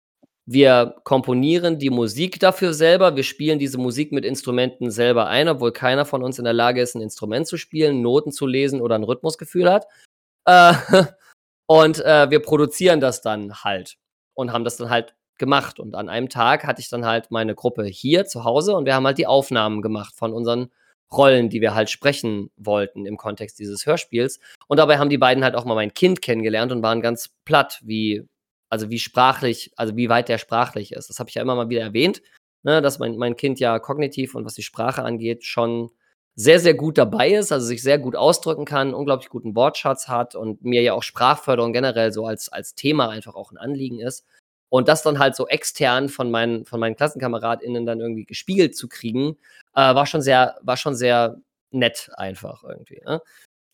wir komponieren die Musik dafür selber, wir spielen diese Musik mit Instrumenten selber ein, obwohl keiner von uns in der Lage ist, ein Instrument zu spielen, Noten zu lesen oder ein Rhythmusgefühl hat. Äh, (laughs) und äh, wir produzieren das dann halt und haben das dann halt gemacht. Und an einem Tag hatte ich dann halt meine Gruppe hier zu Hause und wir haben halt die Aufnahmen gemacht von unseren Rollen, die wir halt sprechen wollten im Kontext dieses Hörspiels. Und dabei haben die beiden halt auch mal mein Kind kennengelernt und waren ganz platt, wie, also wie sprachlich, also wie weit der sprachlich ist. Das habe ich ja immer mal wieder erwähnt, ne, dass mein, mein Kind ja kognitiv und was die Sprache angeht schon sehr, sehr gut dabei ist, also sich sehr gut ausdrücken kann, unglaublich guten Wortschatz hat und mir ja auch Sprachförderung generell so als, als Thema einfach auch ein Anliegen ist. Und das dann halt so extern von meinen, von meinen KlassenkameradInnen dann irgendwie gespiegelt zu kriegen, äh, war schon sehr, war schon sehr nett einfach irgendwie. Ne?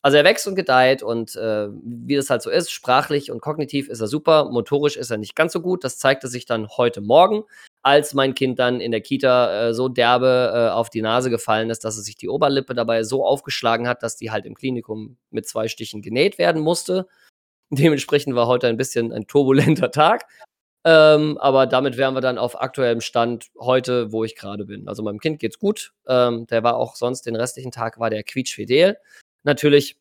Also er wächst und gedeiht und äh, wie das halt so ist, sprachlich und kognitiv ist er super, motorisch ist er nicht ganz so gut. Das zeigte sich dann heute Morgen, als mein Kind dann in der Kita äh, so derbe äh, auf die Nase gefallen ist, dass es sich die Oberlippe dabei so aufgeschlagen hat, dass die halt im Klinikum mit zwei Stichen genäht werden musste. Dementsprechend war heute ein bisschen ein turbulenter Tag. Ähm, aber damit wären wir dann auf aktuellem Stand heute, wo ich gerade bin. Also meinem Kind geht's gut. Ähm, der war auch sonst den restlichen Tag war der quietschfidel. Natürlich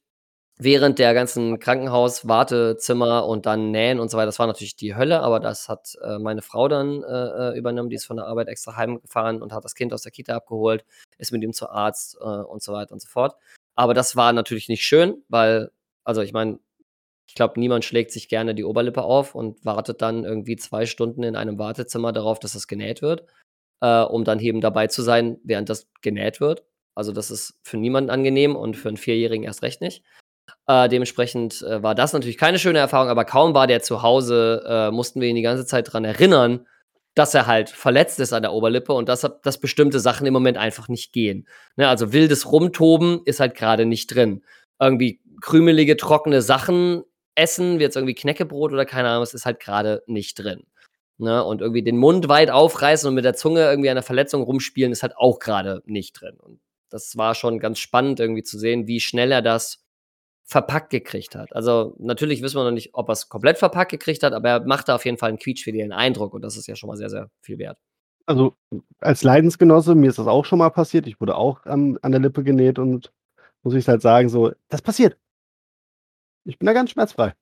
während der ganzen Krankenhaus-Wartezimmer und dann Nähen und so weiter, das war natürlich die Hölle, aber das hat äh, meine Frau dann äh, äh übernommen. Die ist von der Arbeit extra heimgefahren und hat das Kind aus der Kita abgeholt, ist mit ihm zu Arzt äh, und so weiter und so fort. Aber das war natürlich nicht schön, weil, also ich meine, ich glaube, niemand schlägt sich gerne die Oberlippe auf und wartet dann irgendwie zwei Stunden in einem Wartezimmer darauf, dass das genäht wird, äh, um dann eben dabei zu sein, während das genäht wird. Also das ist für niemanden angenehm und für einen Vierjährigen erst recht nicht. Äh, dementsprechend äh, war das natürlich keine schöne Erfahrung, aber kaum war der zu Hause, äh, mussten wir ihn die ganze Zeit daran erinnern, dass er halt verletzt ist an der Oberlippe und dass, dass bestimmte Sachen im Moment einfach nicht gehen. Ne, also wildes Rumtoben ist halt gerade nicht drin. Irgendwie krümelige, trockene Sachen essen, wie jetzt irgendwie Knäckebrot oder keine Ahnung, es ist halt gerade nicht drin. Ne? Und irgendwie den Mund weit aufreißen und mit der Zunge irgendwie an der Verletzung rumspielen, ist halt auch gerade nicht drin. Und das war schon ganz spannend irgendwie zu sehen, wie schnell er das verpackt gekriegt hat. Also natürlich wissen wir noch nicht, ob er es komplett verpackt gekriegt hat, aber er machte auf jeden Fall einen quietschfidelen Eindruck und das ist ja schon mal sehr, sehr viel wert. Also als Leidensgenosse, mir ist das auch schon mal passiert. Ich wurde auch an, an der Lippe genäht und muss ich halt sagen, so, das passiert. Ich bin da ganz schmerzfrei.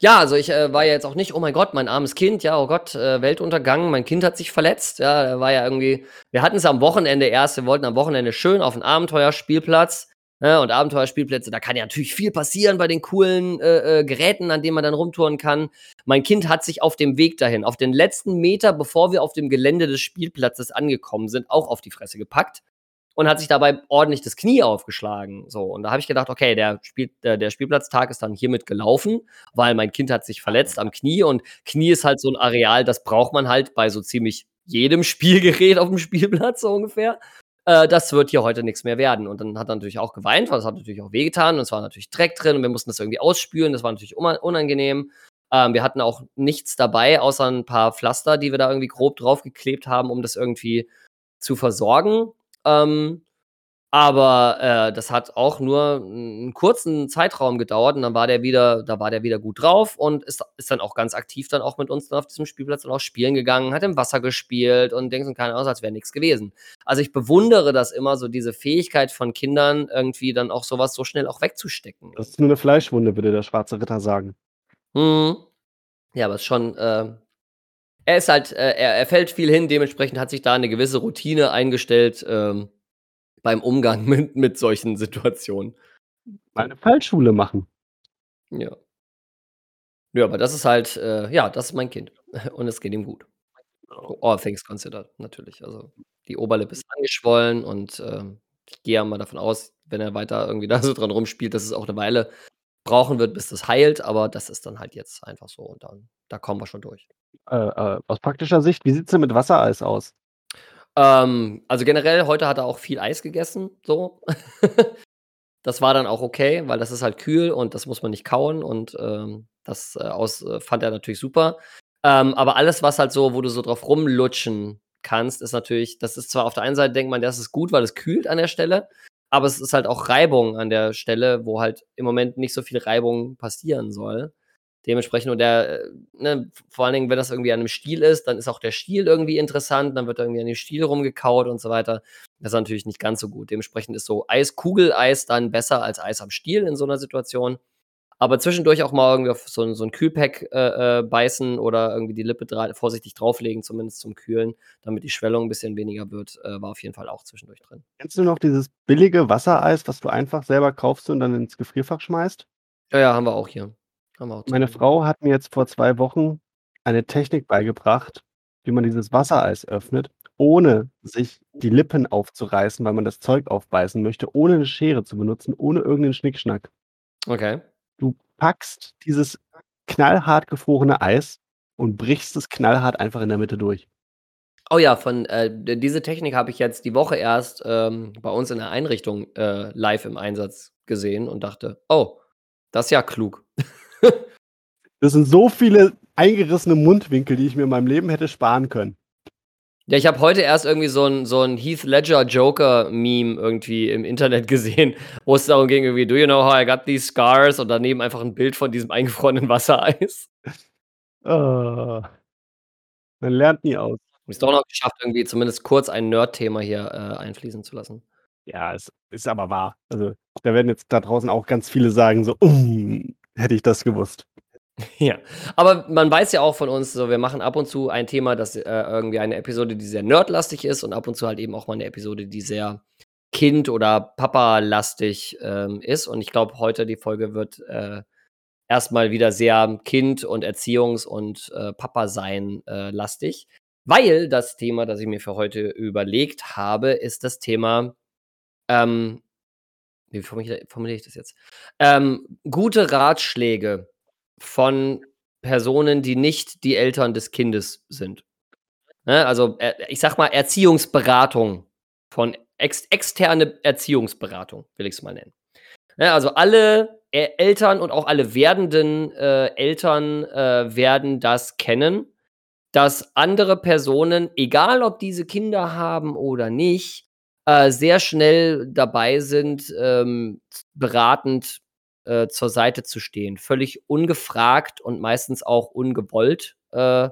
Ja, also ich äh, war ja jetzt auch nicht, oh mein Gott, mein armes Kind, ja, oh Gott, äh, Weltuntergang, mein Kind hat sich verletzt. Ja, war ja irgendwie, wir hatten es am Wochenende erst, wir wollten am Wochenende schön auf einen Abenteuerspielplatz. Ne, und Abenteuerspielplätze, da kann ja natürlich viel passieren bei den coolen äh, äh, Geräten, an denen man dann rumtouren kann. Mein Kind hat sich auf dem Weg dahin, auf den letzten Meter, bevor wir auf dem Gelände des Spielplatzes angekommen sind, auch auf die Fresse gepackt und hat sich dabei ordentlich das Knie aufgeschlagen. So, und da habe ich gedacht, okay, der, Spiel, der, der Spielplatztag ist dann hiermit gelaufen, weil mein Kind hat sich verletzt am Knie und Knie ist halt so ein Areal, das braucht man halt bei so ziemlich jedem (laughs) Spielgerät auf dem Spielplatz so ungefähr. Äh, das wird hier heute nichts mehr werden. Und dann hat er natürlich auch geweint, weil es hat natürlich auch wehgetan und es war natürlich Dreck drin und wir mussten das irgendwie ausspülen. Das war natürlich unangenehm. Ähm, wir hatten auch nichts dabei, außer ein paar Pflaster, die wir da irgendwie grob draufgeklebt haben, um das irgendwie zu versorgen. Ähm, aber äh, das hat auch nur einen kurzen Zeitraum gedauert und dann war der wieder, da war der wieder gut drauf und ist, ist dann auch ganz aktiv dann auch mit uns dann auf diesem Spielplatz dann auch spielen gegangen, hat im Wasser gespielt und denkt und keine aus, als wäre nichts gewesen. Also ich bewundere das immer, so diese Fähigkeit von Kindern, irgendwie dann auch sowas so schnell auch wegzustecken. Das ist nur eine Fleischwunde, würde der schwarze Ritter sagen. Hm. Ja, aber es ist schon, äh, er ist halt, äh, er, er fällt viel hin, dementsprechend hat sich da eine gewisse Routine eingestellt ähm, beim Umgang (laughs) mit, mit solchen Situationen. Mal eine Fallschule machen. Ja. Ja, aber das ist halt, äh, ja, das ist mein Kind. (laughs) Und es geht ihm gut. All things considered, natürlich. Also die Oberlippe ist angeschwollen und äh, ich gehe ja mal davon aus, wenn er weiter irgendwie (laughs) da so dran rumspielt, dass es auch eine Weile brauchen wird, bis das heilt, aber das ist dann halt jetzt einfach so und dann, da kommen wir schon durch. Äh, äh, aus praktischer Sicht, wie sieht es denn mit Wassereis aus? Ähm, also generell, heute hat er auch viel Eis gegessen, so. (laughs) das war dann auch okay, weil das ist halt kühl und das muss man nicht kauen und ähm, das äh, aus, äh, fand er natürlich super. Ähm, aber alles, was halt so, wo du so drauf rumlutschen kannst, ist natürlich, das ist zwar auf der einen Seite denkt man, das ist gut, weil es kühlt an der Stelle, aber es ist halt auch Reibung an der Stelle, wo halt im Moment nicht so viel Reibung passieren soll. Dementsprechend, und der, äh, ne, vor allen Dingen, wenn das irgendwie an einem Stiel ist, dann ist auch der Stiel irgendwie interessant, dann wird irgendwie an dem Stiel rumgekaut und so weiter. Das ist natürlich nicht ganz so gut. Dementsprechend ist so Eis, Kugeleis dann besser als Eis am Stiel in so einer Situation. Aber zwischendurch auch mal irgendwie auf so 'n so 'n Kühlpack, äh, äh, beißen oder irgendwie die Lippe dra vorsichtig drauflegen, zumindest zum Kühlen, damit die Schwellung 'n bisschen weniger wird, äh, war auf jeden Fall auch zwischendurch drin. Kennst du noch dieses billige Wassereis, was du einfach selber kaufst und dann ins Gefrierfach schmeißt? Ja, ja, haben wir auch hier. Haben wir auch Meine. Frau hat mir jetzt vor 2 Wochen eine Technik beigebracht, wie man dieses Wassereis öffnet, ohne sich die Lippen aufzureißen, weil man das Zeug aufbeißen möchte, ohne 'ne Schere zu benutzen, ohne irgend 'nen Schnickschnack. Okay. Du packst dieses knallhart gefrorene Eis und brichst es knallhart einfach in der Mitte durch. Oh ja, von äh, diese Technik habe ich jetzt die Woche erst, ähm, bei uns in der Einrichtung, äh, live im Einsatz gesehen und dachte: „Oh, das ist ja klug.“ (laughs) Das sind so viele eingerissene Mundwinkel, die ich mir in meinem Leben hätte sparen können. Ja, ich habe heute erst irgendwie so 'n so 'n Heath Ledger Joker-Meme irgendwie im Internet (laughs) gesehen, wo es darum ging irgendwie: „Do you know how I got these scars?“ Und daneben einfach 'n Bild von diesem eingefrorenen Wassereis. Oh. Man lernt nie aus. Habe ich's doch noch geschafft, irgendwie zumindest kurz ein Nerd-Thema hier, äh, einfließen zu lassen. Ja, es ist aber wahr. Also, da werden jetzt da draußen auch ganz viele sagen so: „Uh, hätte ich das gewusst.“ (laughs) Ja, aber man weiß ja auch von uns so, wir machen ab und zu ein Thema, das, äh, irgendwie eine Episode, die sehr nerdlastig ist und ab und zu halt eben auch mal 'ne Episode, die sehr kind oder papalastig, ähm, ist. Und ich glaube, heute die Folge wird, äh, erst mal wieder sehr Kind und Erziehungs und, äh, Papa-Sein, äh, weil das Thema, das ich mir für heute überlegt habe, ist das Thema, ähm wie formuliere ich das jetzt? Ähm, gute Ratschläge von Personen, die nicht die Eltern des Kindes sind. Ne, also, äh, ich sage mal, Erziehungsberatung von ex externe Erziehungsberatung, will ich's mal nennen. Ne, also alle E Eltern und auch alle werdenden, äh, Eltern, äh, werden das kennen, dass andere Personen, egal ob diese Kinder haben oder nicht, äh, sehr schnell dabei sind, ähm, beratend, äh, zur Seite zu stehen. Völlig ungefragt und meistens auch ungewollt, äh,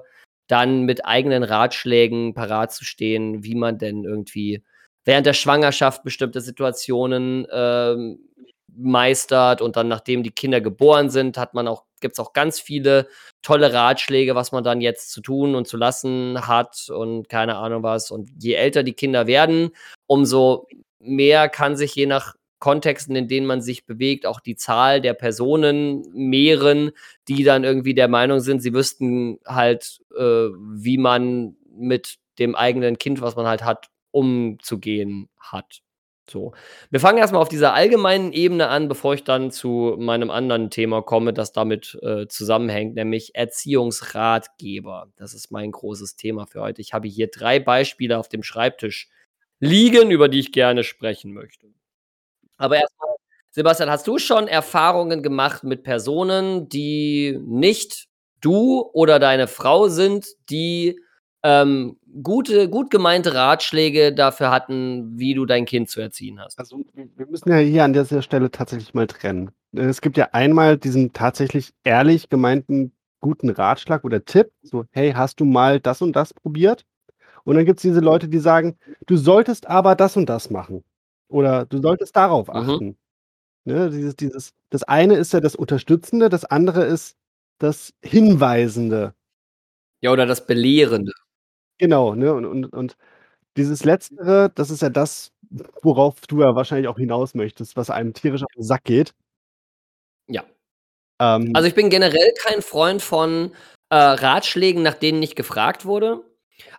dann mit eigenen Ratschlägen parat zu stehen, wie man denn irgendwie während der Schwangerschaft bestimmte Situationen, ähm, meistert und dann, nachdem die Kinder geboren sind, hat man auch gibt's auch ganz viele tolle Ratschläge, was man dann jetzt zu tun und zu lassen hat und keine Ahnung was. Und je älter die Kinder werden, umso mehr kann sich je nach Kontexten, in denen man sich bewegt, auch die Zahl der Personen mehren, die dann irgendwie der Meinung sind, sie wüssten halt, äh, wie man mit dem eigenen Kind, was man halt hat, umzugehen hat. So. Wir fangen erst mal auf dieser allgemeinen Ebene an, bevor ich dann zu meinem anderen Thema komme, das damit, äh, zusammenhängt, nämlich Erziehungsratgeber. Das ist mein großes Thema für heute. Ich habe hier 3 Beispiele auf dem Schreibtisch liegen, über die ich gerne sprechen möchte. Aber erst mal, Sebastian, hast du schon Erfahrungen gemacht mit Personen, die nicht du oder deine Frau sind, die, ähm, gute gut gemeinte Ratschläge dafür hatten, wie du dein Kind zu erziehen hast? Also, wir müssen ja hier an dieser Stelle tatsächlich mal trennen. Äh, es gibt ja einmal diesen tatsächlich ehrlich gemeinten guten Ratschlag oder Tipp, so: „Hey, hast du mal das und das probiert?“ Und dann gibt's diese Leute, die sagen: „Du solltest aber das und das machen.“ Oder: „Du solltest darauf Mhm. achten.“ Ne, dieses dieses das eine ist ja das Unterstützende, das andere ist das Hinweisende. Ja, oder das Belehrende. Genau, ne? Und und und dieses Letztere, das ist ja das, worauf du ja wahrscheinlich auch hinaus möchtest, was einem tierisch auf 'n Sack geht. Ja. Ähm Also, ich bin generell kein Freund von, äh, Ratschlägen, nach denen nicht gefragt wurde.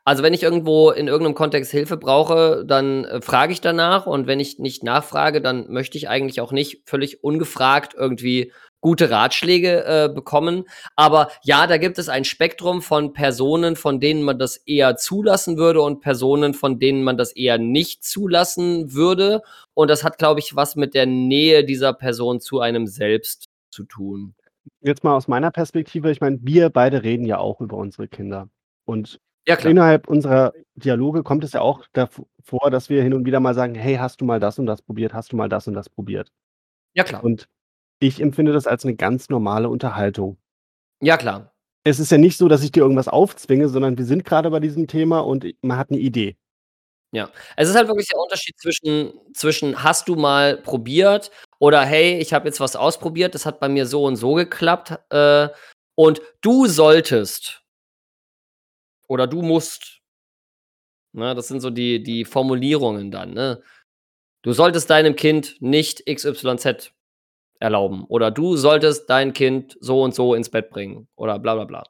Also, wenn ich irgendwo in irgend 'nem Kontext Hilfe brauche, dann, äh, frage ich danach und wenn ich nicht nachfrage, dann möchte ich eigentlich auch nicht völlig ungefragt irgendwie gute Ratschläge, äh, bekommen. Aber ja, da gibt es ein Spektrum von Personen, von denen man das eher zulassen würde und Personen, von denen man das eher nicht zulassen würde. Und das hat, glaube ich, was mit der Nähe dieser Person zu einem selbst zu tun. Jetzt mal aus meiner Perspektive, ich meine, wir beide reden ja auch über unsere Kinder. Und Ja, klar. innerhalb unserer Dialoge kommt es ja auch daf vor, dass wir hin und wieder mal sagen: „Hey, hast du mal das und das probiert? Hast du mal das und das probiert?“ Ja, klar. Und ich empfinde das als 'ne ganz normale Unterhaltung. Ja, klar. Es ist ja nicht so, dass ich dir irgendwas aufzwinge, sondern wir sind grade bei diesem Thema und man hat 'ne Idee. Ja. Es ist halt wirklich der Unterschied zwischen zwischen: „Hast du mal probiert?“ Oder hey, ich habe jetzt was ausprobiert, das hat bei mir so und so geklappt. Äh, und du solltest oder du musst. Ne, das sind so die, die Formulierungen dann. Ne? Du solltest deinem Kind nicht XYZ erlauben. Oder du solltest dein Kind so und so ins Bett bringen. Oder bla bla bla.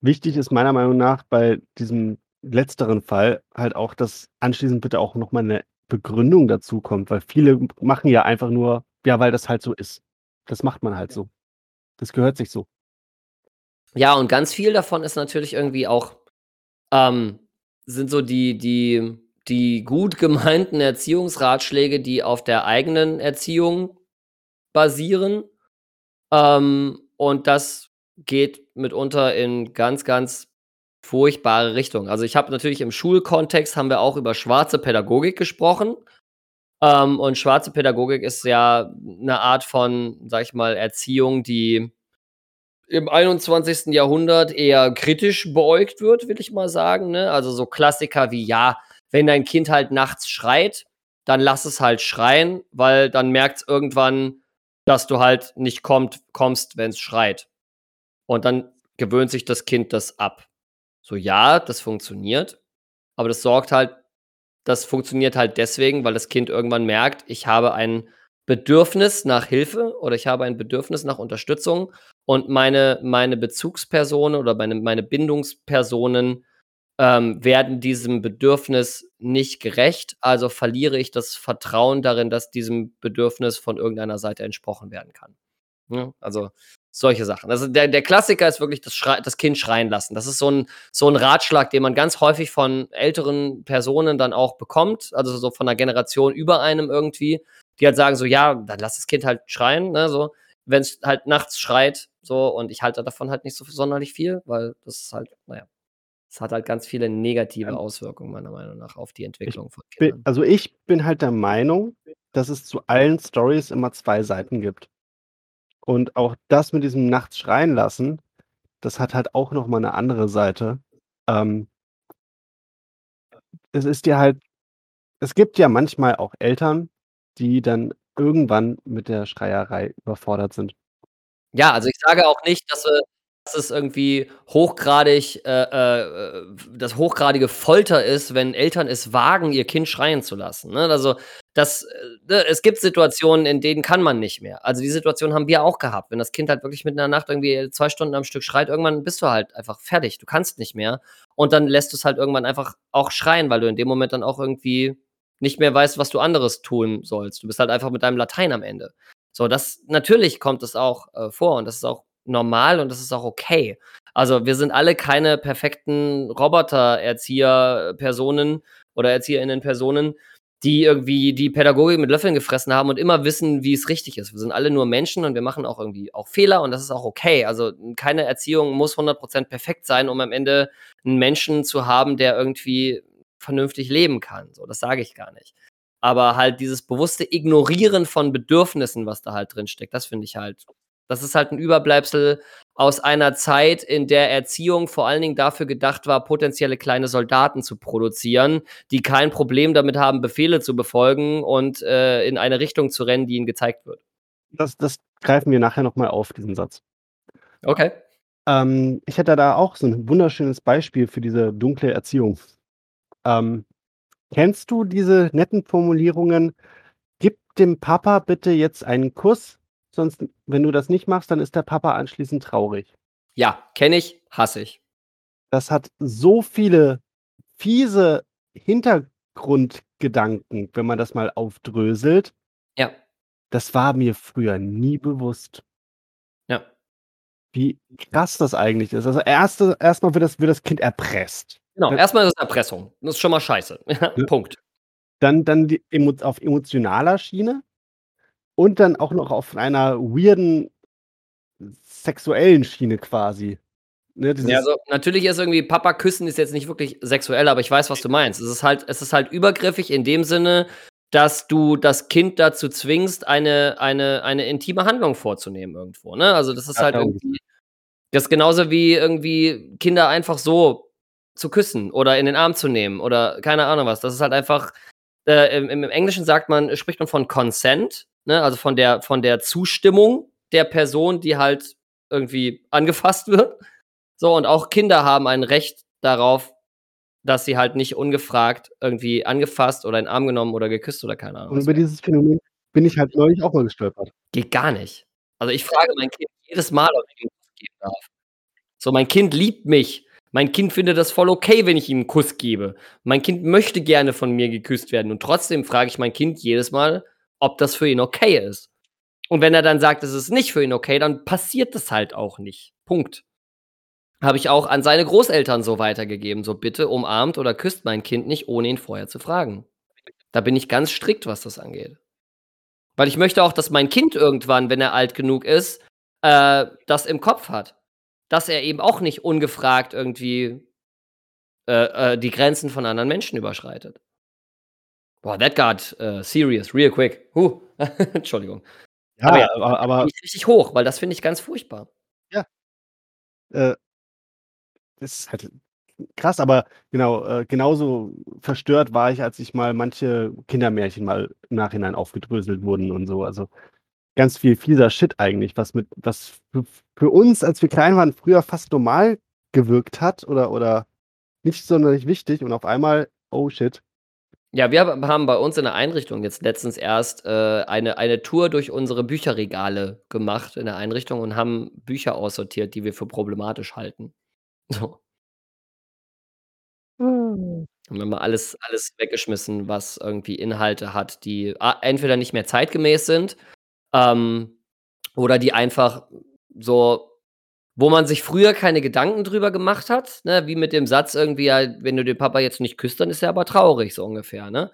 Wichtig ist meiner Meinung nach bei diesem letzteren Fall halt auch, dass anschließend bitte auch nochmal eine Begründung dazu kommt, weil viele machen ja einfach nur, ja, weil das halt so ist. Das macht man halt so. Das gehört sich so. Ja, und ganz viel davon ist natürlich irgendwie auch, ähm, sind so die, die, die gut gemeinten Erziehungsratschläge, die auf der eigenen Erziehung basieren. Ähm, und das geht mitunter in ganz, ganz furchtbare Richtung. Also ich habe natürlich im Schulkontext haben wir auch über schwarze Pädagogik gesprochen. Ähm, und schwarze Pädagogik ist ja eine Art von, sag ich mal, Erziehung, die im 21. Jahrhundert eher kritisch beäugt wird, will ich mal sagen. Ne? Also so Klassiker wie, ja, wenn dein Kind halt nachts schreit, dann lass es halt schreien, weil dann merkt es irgendwann, dass du halt nicht kommt, kommst, wenn es schreit. Und dann gewöhnt sich das Kind das ab. So, ja, das funktioniert, aber das sorgt halt, das funktioniert halt deswegen, weil das Kind irgendwann merkt, ich habe ein Bedürfnis nach Hilfe oder ich habe ein Bedürfnis nach Unterstützung und meine, meine Bezugspersonen oder meine, meine Bindungspersonen ähm, werden diesem Bedürfnis nicht gerecht, also verliere ich das Vertrauen darin, dass diesem Bedürfnis von irgendeiner Seite entsprochen werden kann. Ja, also solche Sachen. Also der, der Klassiker ist wirklich das, Schrei das Kind schreien lassen. Das ist so ein, so ein Ratschlag, den man ganz häufig von älteren Personen dann auch bekommt, also so von einer Generation über einem irgendwie, die halt sagen so, ja, dann lass das Kind halt schreien, ne, so, wenn es halt nachts schreit, so, und ich halte davon halt nicht so sonderlich viel, weil das ist halt, naja, es hat halt ganz viele negative Auswirkungen, meiner Meinung nach, auf die Entwicklung von Kindern. Also ich bin halt der Meinung, dass es zu allen Stories immer zwei Seiten gibt. Und auch das mit diesem nachts schreien lassen, das hat halt auch noch mal 'ne andere Seite. Ähm es ist dir halt es gibt ja manchmal auch Eltern, die dann irgendwann mit der Schreierei überfordert sind. Ja, also ich sage auch nicht, dass, äh dass es irgendwie hochgradig äh, äh, das hochgradige Folter ist, wenn Eltern es wagen, ihr Kind schreien zu lassen, ne? Also, das äh, es gibt Situationen, in denen kann man nicht mehr. Also, die Situation haben wir auch gehabt. Wenn das Kind halt wirklich mitten in der Nacht irgendwie 2 Stunden am Stück schreit, irgendwann bist du halt einfach fertig. Du kannst nicht mehr. Und dann lässt du's halt irgendwann einfach auch schreien, weil du in dem Moment dann auch irgendwie nicht mehr weißt, was du anderes tun sollst. Du bist halt einfach mit deinem Latein am Ende. So, das natürlich kommt das auch, äh, vor und das ist auch normal und das ist auch okay. Also, wir sind alle keine perfekten Roboter-Erzieher-Personen oder ErzieherInnen-Personen, die irgendwie die Pädagogik mit Löffeln gefressen haben und immer wissen, wie es richtig ist. Wir sind alle nur Menschen und wir machen auch irgendwie auch Fehler und das ist auch okay. Also, keine Erziehung muss 100% perfekt sein, um am Ende einen Menschen zu haben, der irgendwie vernünftig leben kann. So, das sage ich gar nicht. Aber halt dieses bewusste Ignorieren von Bedürfnissen, was da halt drin steckt, das finde ich halt das ist halt ein Überbleibsel aus einer Zeit, in der Erziehung vor allen Dingen dafür gedacht war, potenzielle kleine Soldaten zu produzieren, die kein Problem damit haben, Befehle zu befolgen und, äh, in eine Richtung zu rennen, die ihnen gezeigt wird. Das das greifen wir nachher noch mal auf, diesen Satz. Okay. Ähm, ich hätte da auch so 'n wunderschönes Beispiel für diese dunkle Erziehung. Ähm, kennst du diese netten Formulierungen: „Gib dem Papa bitte jetzt einen Kuss, sonst wenn du das nicht machst, dann ist der Papa anschließend traurig.“ Ja, kenne ich, hasse ich. Das hat so viele fiese Hintergrundgedanken, wenn man das mal aufdröselt. Ja. Das war mir früher nie bewusst. Ja. Wie krass das eigentlich ist. Also, erste erst mal wird das wird das Kind erpresst. Genau, Ne? erst mal ist es Erpressung. Das ist schon mal scheiße. (laughs) Punkt. Dann dann emo auf emotionaler Schiene und dann auch noch auf einer weirden sexuellen Schiene quasi. Ne, Ja, also, natürlich ist irgendwie Papa küssen ist jetzt nicht wirklich sexuell, aber ich weiß, was du meinst. Es ist halt es ist halt übergriffig in dem Sinne, dass du das Kind dazu zwingst, eine eine eine intime Handlung vorzunehmen irgendwo, ne? Also, das ist Ja, halt irgendwie das ist genauso wie irgendwie Kinder einfach so zu küssen oder in den Arm zu nehmen oder keine Ahnung was. Das ist halt einfach äh, im, im Englischen sagt man, spricht man von Consent, ne? also von der, von der Zustimmung der Person, die halt irgendwie angefasst (laughs) wird. So, und auch Kinder haben ein Recht darauf, dass sie halt nicht ungefragt irgendwie angefasst oder in den Arm genommen oder geküsst oder keine Ahnung. Und über dieses Phänomen bin ich halt neulich auch mal gestolpert. Geht gar nicht. Also ich frage mein Kind jedes Mal, ob ich ihm Kuss geben darf. So, mein Kind liebt mich. Mein Kind findet das voll okay, wenn ich ihm einen Kuss gebe. Mein Kind möchte gerne von mir geküsst werden. Und trotzdem frage ich mein Kind jedes Mal, ob das für ihn okay ist. Und wenn er dann sagt, es ist nicht für ihn okay, dann passiert das halt auch nicht. Punkt. Habe ich auch an seine Großeltern so weitergegeben. So bitte umarmt oder küsst mein Kind nicht, ohne ihn vorher zu fragen. Da bin ich ganz strikt, was das angeht. Weil ich möchte auch, dass mein Kind irgendwann, wenn er alt genug ist, äh, das im Kopf hat. Dass er eben auch nicht ungefragt irgendwie äh, äh, die Grenzen von anderen Menschen überschreitet. Boah, that got uh, serious, real quick. Huh. (laughs) Entschuldigung. Ja, Aber ja, aber, aber richtig hoch, weil das finde ich ganz furchtbar. äh, das ist halt krass, aber genau, äh, genauso verstört war ich, als ich mal manche Kindermärchen mal im Nachhinein aufgedröselt wurden und so. Also ganz viel fieser Shit eigentlich, was mit, was für, für uns, als wir klein waren, früher fast normal gewirkt hat oder, oder nicht sonderlich wichtig und auf einmal, oh shit. Ja, wir hab- haben bei uns in der Einrichtung jetzt letztens erst äh, eine, eine Tour durch unsere Bücherregale gemacht in der Einrichtung und haben Bücher aussortiert, die wir für problematisch halten. (laughs) So. Haben wir mal alles, alles weggeschmissen, was irgendwie Inhalte hat, die a- entweder nicht mehr zeitgemäß sind ähm, oder die einfach so, wo man sich früher keine Gedanken drüber gemacht hat, ne? wie mit dem Satz irgendwie, ja, wenn du den Papa jetzt nicht küsst, dann ist er aber traurig, so ungefähr, ne?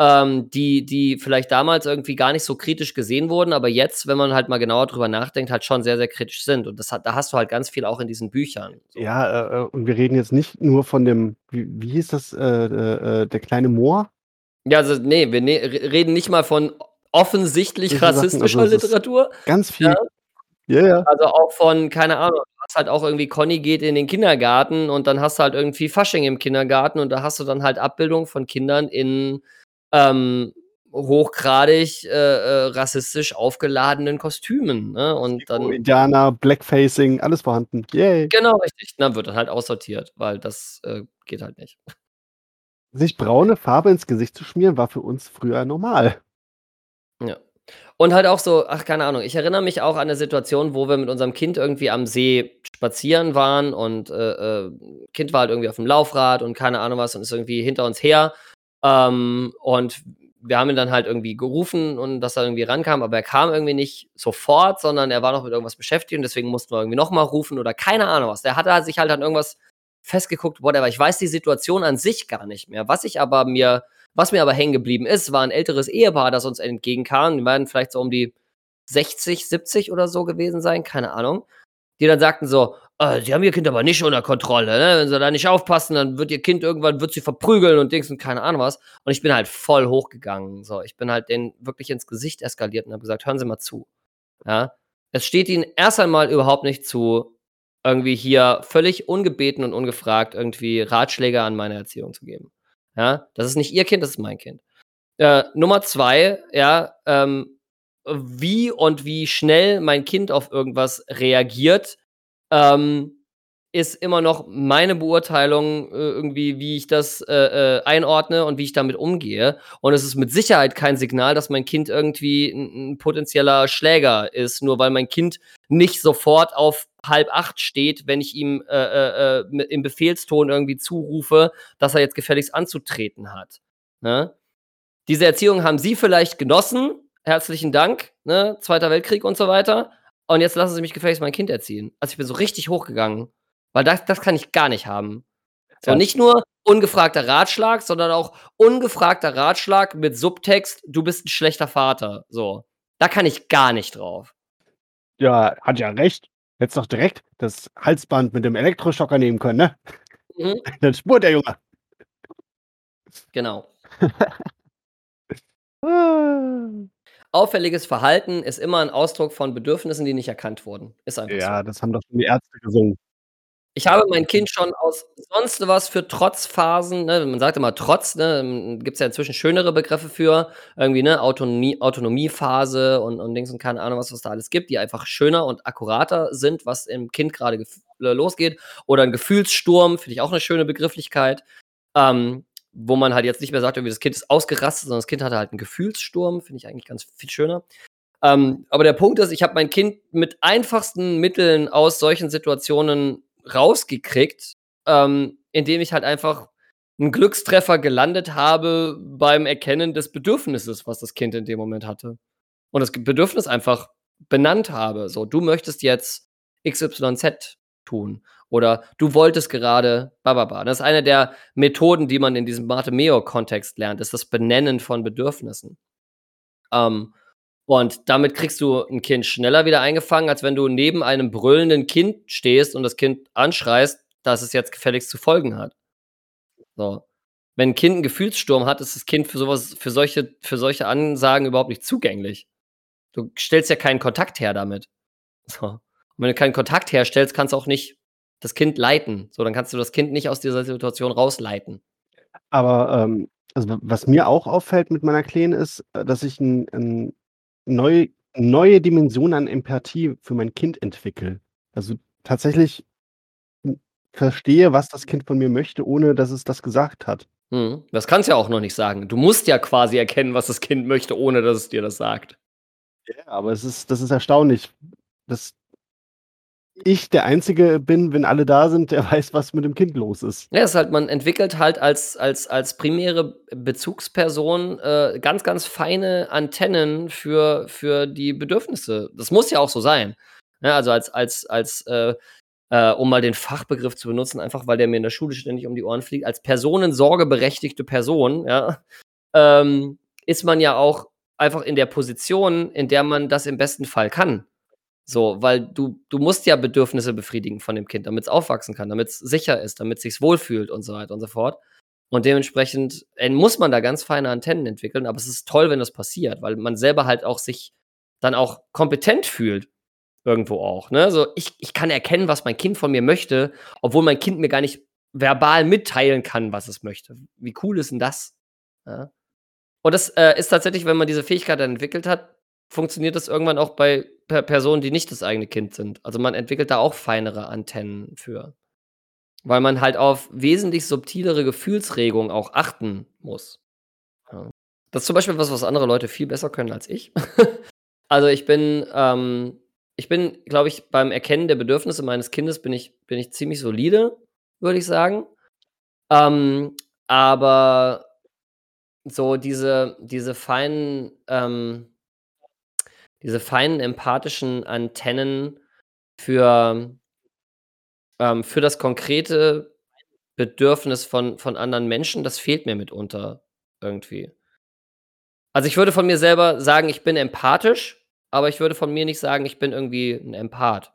Ähm, die, die vielleicht damals irgendwie gar nicht so kritisch gesehen wurden, aber jetzt, wenn man halt mal genauer drüber nachdenkt, halt schon sehr, sehr kritisch sind. Und das hat, da hast du halt ganz viel auch in diesen Büchern. So. Ja, äh, äh, und wir reden jetzt nicht nur von dem, wie, wie hieß das, äh, äh, äh, der kleine Moor? Ja, also nee, wir ne re- reden nicht mal von offensichtlich Sachen, rassistischer also Literatur. Ganz viel. Ja. Ja, ja. Also auch von, keine Ahnung, du hast halt auch irgendwie Conny geht in den Kindergarten und dann hast du halt irgendwie Fasching im Kindergarten und da hast du dann halt Abbildungen von Kindern in ähm, hochgradig äh, äh, rassistisch aufgeladenen Kostümen. Ne? Und dann, Indianer, Blackfacing, alles vorhanden. Yay. genau richtig, dann wird dann halt aussortiert, weil das äh, geht halt nicht. Sich braune Farbe ins Gesicht zu schmieren, war für uns früher normal. Ja. Und halt auch so, ach, keine Ahnung, ich erinnere mich auch an eine Situation, wo wir mit unserem Kind irgendwie am See spazieren waren und äh, äh, Kind war halt irgendwie auf dem Laufrad und keine Ahnung was und ist irgendwie hinter uns her. Ähm, und wir haben ihn dann halt irgendwie gerufen und dass er irgendwie rankam, aber er kam irgendwie nicht sofort, sondern er war noch mit irgendwas beschäftigt und deswegen mussten wir irgendwie nochmal rufen oder keine Ahnung was. Der hatte sich halt an irgendwas festgeguckt, whatever. Ich weiß die Situation an sich gar nicht mehr. Was ich aber mir was mir aber hängen geblieben ist, war ein älteres Ehepaar, das uns entgegenkam. Die werden vielleicht so um die 60, 70 oder so gewesen sein, keine Ahnung. Die dann sagten so, äh, sie haben ihr Kind aber nicht unter Kontrolle, ne? Wenn sie da nicht aufpassen, dann wird ihr Kind irgendwann, wird sie verprügeln und Dings und keine Ahnung was. Und ich bin halt voll hochgegangen. So, ich bin halt denen wirklich ins Gesicht eskaliert und habe gesagt, hören Sie mal zu. Ja. Es steht Ihnen erst einmal überhaupt nicht zu, irgendwie hier völlig ungebeten und ungefragt irgendwie Ratschläge an meine Erziehung zu geben. Ja, das ist nicht ihr Kind, das ist mein Kind. Äh, Nummer zwei, ja, ähm, wie und wie schnell mein Kind auf irgendwas reagiert, ähm, ist immer noch meine Beurteilung äh, irgendwie, wie ich das äh, äh, einordne und wie ich damit umgehe. Und es ist mit Sicherheit kein Signal, dass mein Kind irgendwie ein, ein potenzieller Schläger ist, nur weil mein Kind nicht sofort auf halb acht steht, wenn ich ihm äh, äh, äh, im Befehlston irgendwie zurufe, dass er jetzt gefälligst anzutreten hat. Ne? Diese Erziehung haben Sie vielleicht genossen. Herzlichen Dank. Ne? Zweiter Weltkrieg und so weiter. Und jetzt lassen Sie mich gefälligst mein Kind erziehen. Also ich bin so richtig hochgegangen. Weil das, das kann ich gar nicht haben. So, nicht nur ungefragter Ratschlag, sondern auch ungefragter Ratschlag mit Subtext, du bist ein schlechter Vater. So. Da kann ich gar nicht drauf. Ja, hat ja recht. Hättest doch direkt das Halsband mit dem Elektroschocker nehmen können, ne? Mhm. (laughs) Dann spurt der Junge. Genau. (laughs) Auffälliges Verhalten ist immer ein Ausdruck von Bedürfnissen, die nicht erkannt wurden. Ist einfach Ja, so. das haben doch schon die Ärzte gesungen. Ich habe mein Kind schon aus sonst was für Trotzphasen, ne? Man sagt immer Trotz, ne? Hm, gibt's ja inzwischen schönere Begriffe für, irgendwie, ne, Autonomie Autonomiephase und und Dings und keine Ahnung was, was da alles gibt, die einfach schöner und akkurater sind, was im Kind grade gef äh, losgeht. Oder 'n Gefühlssturm, finde ich auch 'ne schöne Begrifflichkeit, ähm, wo man halt jetzt nicht mehr sagt, irgendwie das Kind ist ausgerastet, sondern das Kind hatte halt 'n Gefühlssturm, finde ich eigentlich ganz viel schöner. Ähm, aber der Punkt ist, ich habe mein Kind mit einfachsten Mitteln aus solchen Situationen rausgekriegt, ähm, indem ich halt einfach 'n Glückstreffer gelandet habe beim Erkennen des Bedürfnisses, was das Kind in dem Moment hatte. Und das Bedürfnis einfach benannt habe, so: „Du möchtest jetzt XYZ tun“ oder „Du wolltest gerade ba ba ba.“ Das ist eine der Methoden, die man in diesem Barthomeo-Kontext lernt, ist das Benennen von Bedürfnissen. Ähm, und damit kriegst du 'n Kind schneller wieder eingefangen, als wenn du neben einem brüllenden Kind stehst und das Kind anschreist, dass es jetzt gefälligst zu folgen hat. So. Wenn 'n Kind 'n Gefühlssturm hat, ist das Kind für so was für solche für solche Ansagen überhaupt nicht zugänglich. Du stellst ja keinen Kontakt her damit. So. Und wenn du keinen Kontakt herstellst, kannst du auch nicht das Kind leiten. So, dann kannst du das Kind nicht aus dieser Situation rausleiten. Aber, ähm, also, was mir auch auffällt mit meiner Kleinen ist, äh, dass ich 'n 'n neu neue Dimension an Empathie für mein Kind entwickle. Also, tatsächlich hm, verstehe, was das Kind von mir möchte, ohne dass es das gesagt hat. Mhm. Das kann's ja auch noch nicht sagen. Du musst ja quasi erkennen, was das Kind möchte, ohne dass es dir das sagt. Ja, aber es ist das ist erstaunlich, dass ich der Einzige bin, wenn alle da sind, der (laughs) weiß, was mit dem Kind los ist. Ja, ist halt man entwickelt halt als als als primäre Bezugsperson, äh, ganz, ganz feine Antennen für für die Bedürfnisse. Das muss ja auch so sein, ne? Also, als als als, äh äh, um mal den Fachbegriff zu benutzen, einfach weil der mir in der Schule ständig um die Ohren fliegt, als personensorgeberechtigte Person, ja, ähm, ist man ja auch einfach in der Position, in der man das im besten Fall kann. So, weil du du musst ja Bedürfnisse befriedigen von dem Kind, damit's aufwachsen kann, damit's sicher ist, damit sich's wohlfühlt und so weiter und so fort. Und dementsprechend, äh, muss man da ganz feine Antennen entwickeln, aber es ist toll, wenn das passiert, weil man selber halt auch sich dann auch kompetent fühlt irgendwo auch, ne? So, ich ich kann erkennen, was mein Kind von mir möchte, obwohl mein Kind mir gar nicht verbal mitteilen kann, was es möchte. Wie cool ist 'n das? Ja. Und das, äh, ist tatsächlich, wenn man diese Fähigkeit dann entwickelt hat, funktioniert das irgendwann auch bei Per Personen, die nicht das eigene Kind sind. Also, man entwickelt da auch feinere Antennen für. Weil man halt auf wesentlich subtilere Gefühlsregungen auch achten muss. Ja. Das ist zum Beispiel was, was andere Leute viel besser können als ich. (laughs) Also, ich bin, ähm ich bin, glaube ich beim Erkennen der Bedürfnisse meines Kindes bin ich bin ich ziemlich solide, würde ich sagen. Ähm, aber so diese diese feinen, ähm diese feinen empathischen Antennen für ähm, für das konkrete Bedürfnis von von anderen Menschen, das fehlt mir mitunter irgendwie. Also, ich würde von mir selber sagen, ich bin empathisch, aber ich würde von mir nicht sagen, ich bin irgendwie 'n Empath,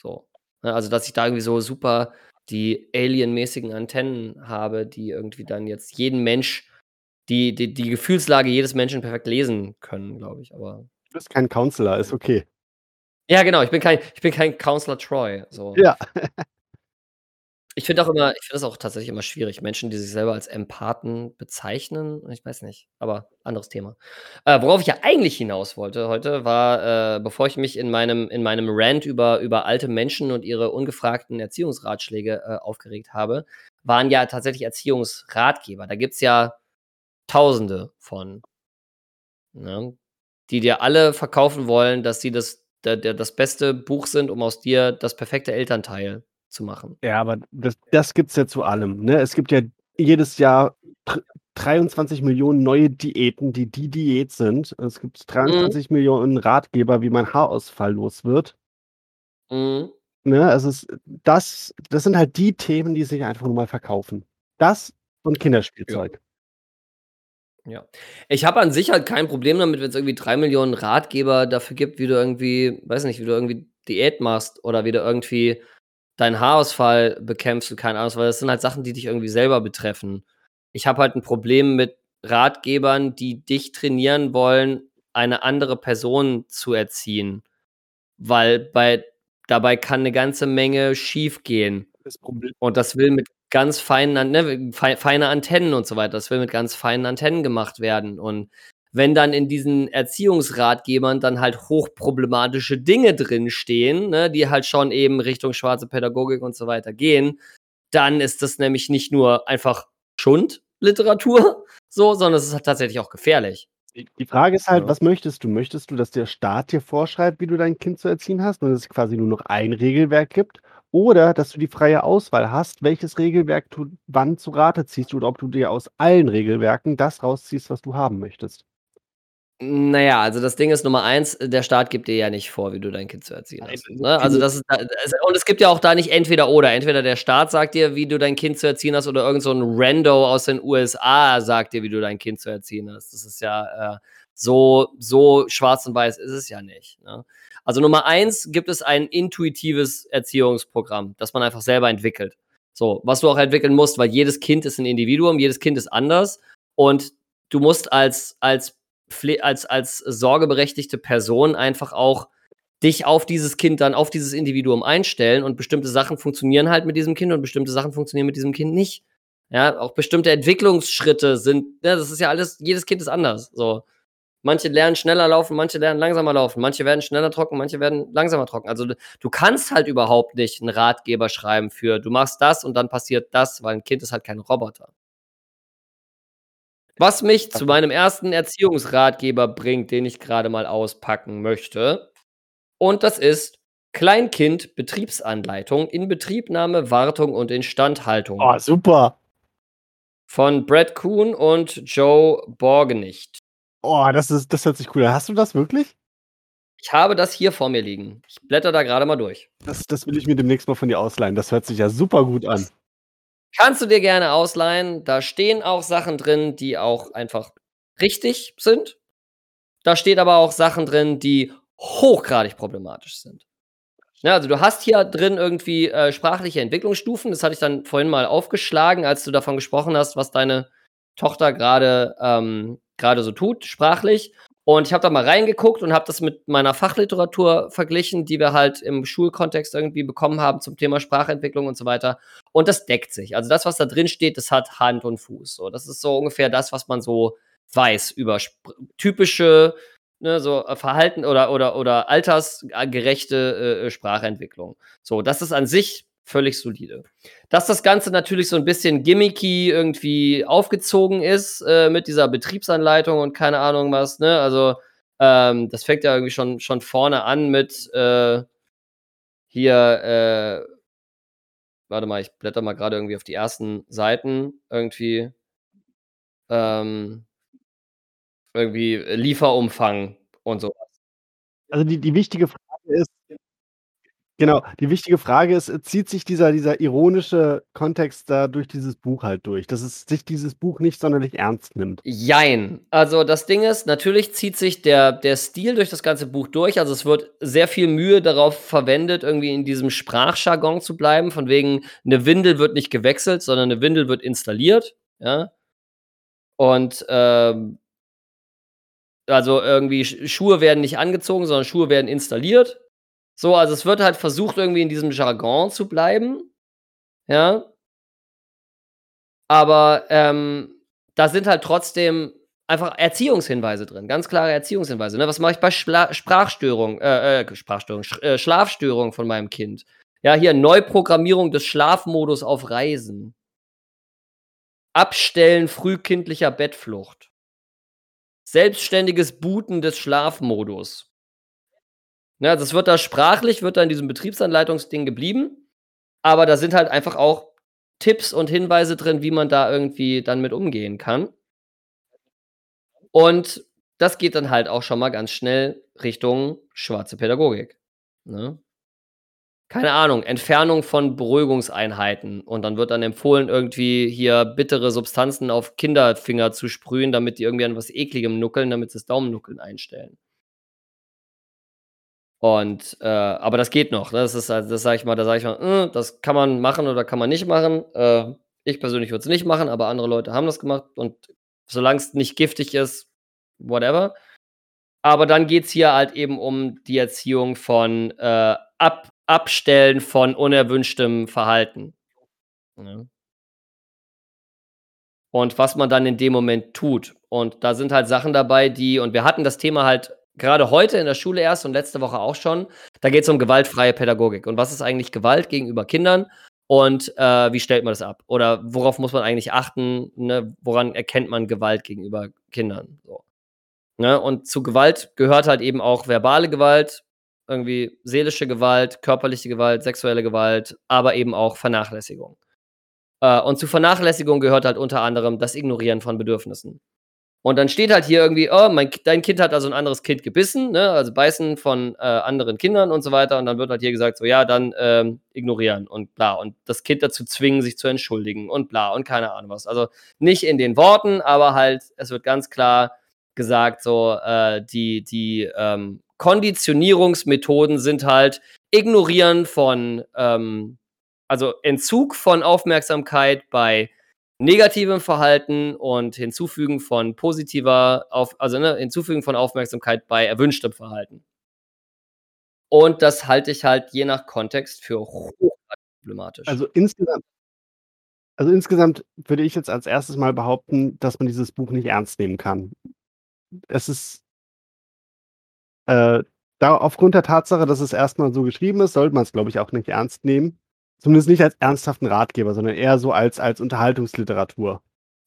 so, ne? Also, dass ich da irgendwie so super die alienmäßigen Antennen habe, die irgendwie dann jetzt jeden Mensch die die die Gefühlslage jedes Menschen perfekt lesen können, glaube ich, aber bist kein Counselor, ist okay. Ja, genau, ich bin kein ich bin kein Counselor Troy, so. Ja. Ich finde auch immer ich finde das auch tatsächlich immer schwierig, Menschen, die sich selber als Empathen bezeichnen. Ich weiß nicht, aber anderes Thema. Äh, worauf ich ja eigentlich hinaus wollte heute, war, äh, bevor ich mich in meinem in meinem Rant über über alte Menschen und ihre ungefragten Erziehungsratschläge, äh, aufgeregt habe, waren ja tatsächlich Erziehungsratgeber. Da gibt's ja Tausende von, ne? Die dir alle verkaufen wollen, dass sie das der der das beste Buch sind, um aus dir das perfekte Elternteil zu machen. Ja, aber das das gibt's ja zu allem, ne? Es gibt ja jedes Jahr dr 23.000.000 neue Diäten, die die Diät sind. Es gibt Mhm. 23.000.000 Ratgeber, wie man Haarausfall los wird. Mhm. Ne, es ist das das sind halt die Themen, die sich einfach nur mal verkaufen. Das und. Kinderspielzeug. Ja. Ich habe an sich halt kein Problem damit, wenn's irgendwie 3.000.000 Ratgeber dafür gibt, wie du irgendwie weiß nicht, wie du irgendwie Diät machst oder wie du irgendwie deinen Haarausfall bekämpfst und keine Ahnung weil das sind halt Sachen, die dich irgendwie selber betreffen. Ich habe halt 'n Problem mit Ratgebern, die dich trainieren wollen, eine andere Person zu erziehen, weil bei dabei kann 'ne ganze Menge schiefgehen. Das Und das will mit ganz feinen ne, fei feine Antennen und so weiter. Das will mit ganz feinen Antennen gemacht werden. Und wenn dann in diesen Erziehungsratgebern dann halt hochproblematische Dinge drinstehen, ne, die halt schon eben Richtung schwarze Pädagogik und so weiter gehen, dann ist das nämlich nicht nur einfach Schundliteratur, so, sondern es ist halt tatsächlich auch gefährlich. Die die Frage ist halt, Ja. was möchtest du? Möchtest du, dass der Staat dir vorschreibt, wie du dein Kind zu erziehen hast und es quasi nur noch ein Regelwerk gibt? Oder dass du die freie Auswahl hast, welches Regelwerk du wann zu Rate ziehst oder ob du dir aus allen Regelwerken das rausziehst, was du haben möchtest? Na ja, also das Ding ist Nummer 1, der Staat gibt dir ja nicht vor, wie du dein Kind zu erziehen hast, ne? Also, das ist und es gibt ja auch da nicht entweder oder. Entweder der Staat sagt dir, wie du dein Kind zu erziehen hast, oder irgend so 'n Rando aus den USA sagt dir, wie du dein Kind zu erziehen hast. Das ist ja, äh, so so schwarz und weiß ist es ja nicht, ne? Also, Nummer 1 gibt es ein intuitives Erziehungsprogramm, das man einfach selber entwickelt. So, was du auch entwickeln musst, weil jedes Kind ist 'n Individuum, jedes Kind ist anders und du musst als als als als sorgeberechtigte Person einfach auch dich auf dieses Kind dann auf dieses Individuum einstellen und bestimmte Sachen funktionieren halt mit diesem Kind und bestimmte Sachen funktionieren mit diesem Kind nicht. Ja, auch bestimmte Entwicklungsschritte sind ne, das ist ja alles jedes Kind ist anders, so. Manche lernen schneller laufen, manche lernen langsamer laufen, manche werden schneller trocken, manche werden langsamer trocken. Also, du kannst halt überhaupt nicht 'n Ratgeber schreiben für: „Du machst das und dann passiert das“, weil 'n Kind ist halt kein Roboter. Was mich zu meinem ersten Erziehungsratgeber bringt, den ich grade mal auspacken möchte. Und das ist Kleinkind-Betriebsanleitung, Inbetriebnahme, Wartung und Instandhaltung. Oh, super. Von Brett Kuhn und Joe Borgenicht. Oh, das ist das hört sich cool an. Hast du das wirklich? Ich habe das hier vor mir liegen. Ich blättere da grade mal durch. Das das will ich mir demnächst mal von dir ausleihen. Das hört sich ja super gut an. Kannst du dir gerne ausleihen. Da stehen auch Sachen drin, die auch einfach richtig sind. Da steht aber auch Sachen drin, die hochgradig problematisch sind. Ja, also du hast hier drin irgendwie, äh, sprachliche Entwicklungsstufen. Das hatte ich dann vorhin mal aufgeschlagen, als du davon gesprochen hast, was deine Tochter grade ähm, grade so tut, sprachlich. Und ich habe da mal reingeguckt und habe das mit meiner Fachliteratur verglichen, die wir halt im Schulkontext irgendwie bekommen haben zum Thema Sprachentwicklung und so weiter. Und das deckt sich. Also das, was da drin steht, das hat Hand und Fuß. So, das ist so ungefähr das, was man so weiß über typische, ne, so, äh, Verhalten oder oder oder altersgerechte, äh, äh, Sprachentwicklung. So, das ist an sich völlig solide. Dass das Ganze natürlich so 'n bisschen gimmicky irgendwie aufgezogen ist, äh, mit dieser Betriebsanleitung und keine Ahnung was, ne? Also, ähm, das fängt ja irgendwie schon schon vorne an mit, äh hier, äh warte mal, ich blättere mal grade irgendwie auf die ersten Seiten irgendwie. Ähm irgendwie, Lieferumfang und so. Also, die die wichtige Frage ist genau, die wichtige Frage ist, äh, zieht sich dieser dieser ironische Kontext da durch dieses Buch halt durch, dass es sich dieses Buch nicht sonderlich ernst nimmt? Jein. Also, das Ding ist, natürlich zieht sich der der Stil durch das ganze Buch durch. Also, es wird sehr viel Mühe darauf verwendet, irgendwie in diesem Sprachjargon zu bleiben, von wegen 'ne Windel wird nicht gewechselt, sondern 'ne Windel wird installiert, ja? Und, ähm also, irgendwie Sch Schuhe werden nicht angezogen, sondern Schuhe werden installiert. So, also, es wird halt versucht, irgendwie in diesem Jargon zu bleiben, ja? Aber, ähm, da sind halt trotzdem einfach Erziehungshinweise drin, ganz klare Erziehungshinweise, ne? Was mache ich bei Schla Sprachstörung äh, äh, Sprachstörung, Sch äh, Schlafstörung von meinem Kind? Ja, hier Neuprogrammierung des Schlafmodus auf Reisen. Abstellen frühkindlicher Bettflucht. Selbstständiges Booten des Schlafmodus. Ne, also, es wird da sprachlich wird da in diesem Betriebsanleitungsding geblieben, aber da sind halt einfach auch Tipps und Hinweise drin, wie man da irgendwie dann mit umgehen kann. Und das geht dann halt auch schon mal ganz schnell Richtung schwarze Pädagogik, ne? Keine Ahnung, Entfernung von Beruhigungseinheiten und dann wird dann empfohlen, irgendwie hier bittere Substanzen auf Kinderfinger zu sprühen, damit die irgendwie an was Ekligem nuckeln, damit sie das Daumennuckeln einstellen. Und, äh aber das geht noch, ne? Das ist halt das sage ich mal da sage ich mal: „Hm, das kann man machen oder kann man nicht machen.“ Äh, ich persönlich würde es nicht machen, aber andere Leute haben das gemacht und solang's nicht giftig ist, whatever. Aber dann geht's hier halt eben um die Erziehung von, äh, ab Abstellen von unerwünschtem Verhalten. Ja. Und was man dann in dem Moment tut. Und da sind halt Sachen dabei, die und wir hatten das Thema halt gerade heute in der Schule erst und letzte Woche auch schon. Da geht's um gewaltfreie Pädagogik. Und was ist eigentlich Gewalt gegenüber Kindern? Und äh, wie stellt man das ab? Oder worauf muss man eigentlich achten? Ne? Woran erkennt man Gewalt gegenüber Kindern? So. Ne? Und zu Gewalt gehört halt eben auch verbale Gewalt, irgendwie seelische Gewalt, körperliche Gewalt, sexuelle Gewalt, aber eben auch Vernachlässigung. Äh, und zu Vernachlässigung gehört halt unter anderem das Ignorieren von Bedürfnissen. Und dann steht halt hier irgendwie, oh, mein, dein Kind hat also ein anderes Kind gebissen, ne? also beißen von äh, anderen Kindern und so weiter. Und dann wird halt hier gesagt, so ja, dann ähm, ignorieren und bla. Und das Kind dazu zwingen, sich zu entschuldigen und bla und keine Ahnung was. Also nicht in den Worten, aber halt, es wird ganz klar gesagt, so äh, die, die ähm, Konditionierungsmethoden sind halt Ignorieren von, ähm, also Entzug von Aufmerksamkeit bei negativem Verhalten und Hinzufügen von positiver, auf, also ne, Hinzufügen von Aufmerksamkeit bei erwünschtem Verhalten. Und das halte ich halt je nach Kontext für hochproblematisch. Also insgesamt, also insgesamt würde ich jetzt als erstes mal behaupten, dass man dieses Buch nicht ernst nehmen kann. Es ist äh, da aufgrund der Tatsache, dass es erstmal so geschrieben ist, sollte man es, glaube ich, auch nicht ernst nehmen. Zumindest nicht als ernsthaften Ratgeber, sondern eher so als, als Unterhaltungsliteratur.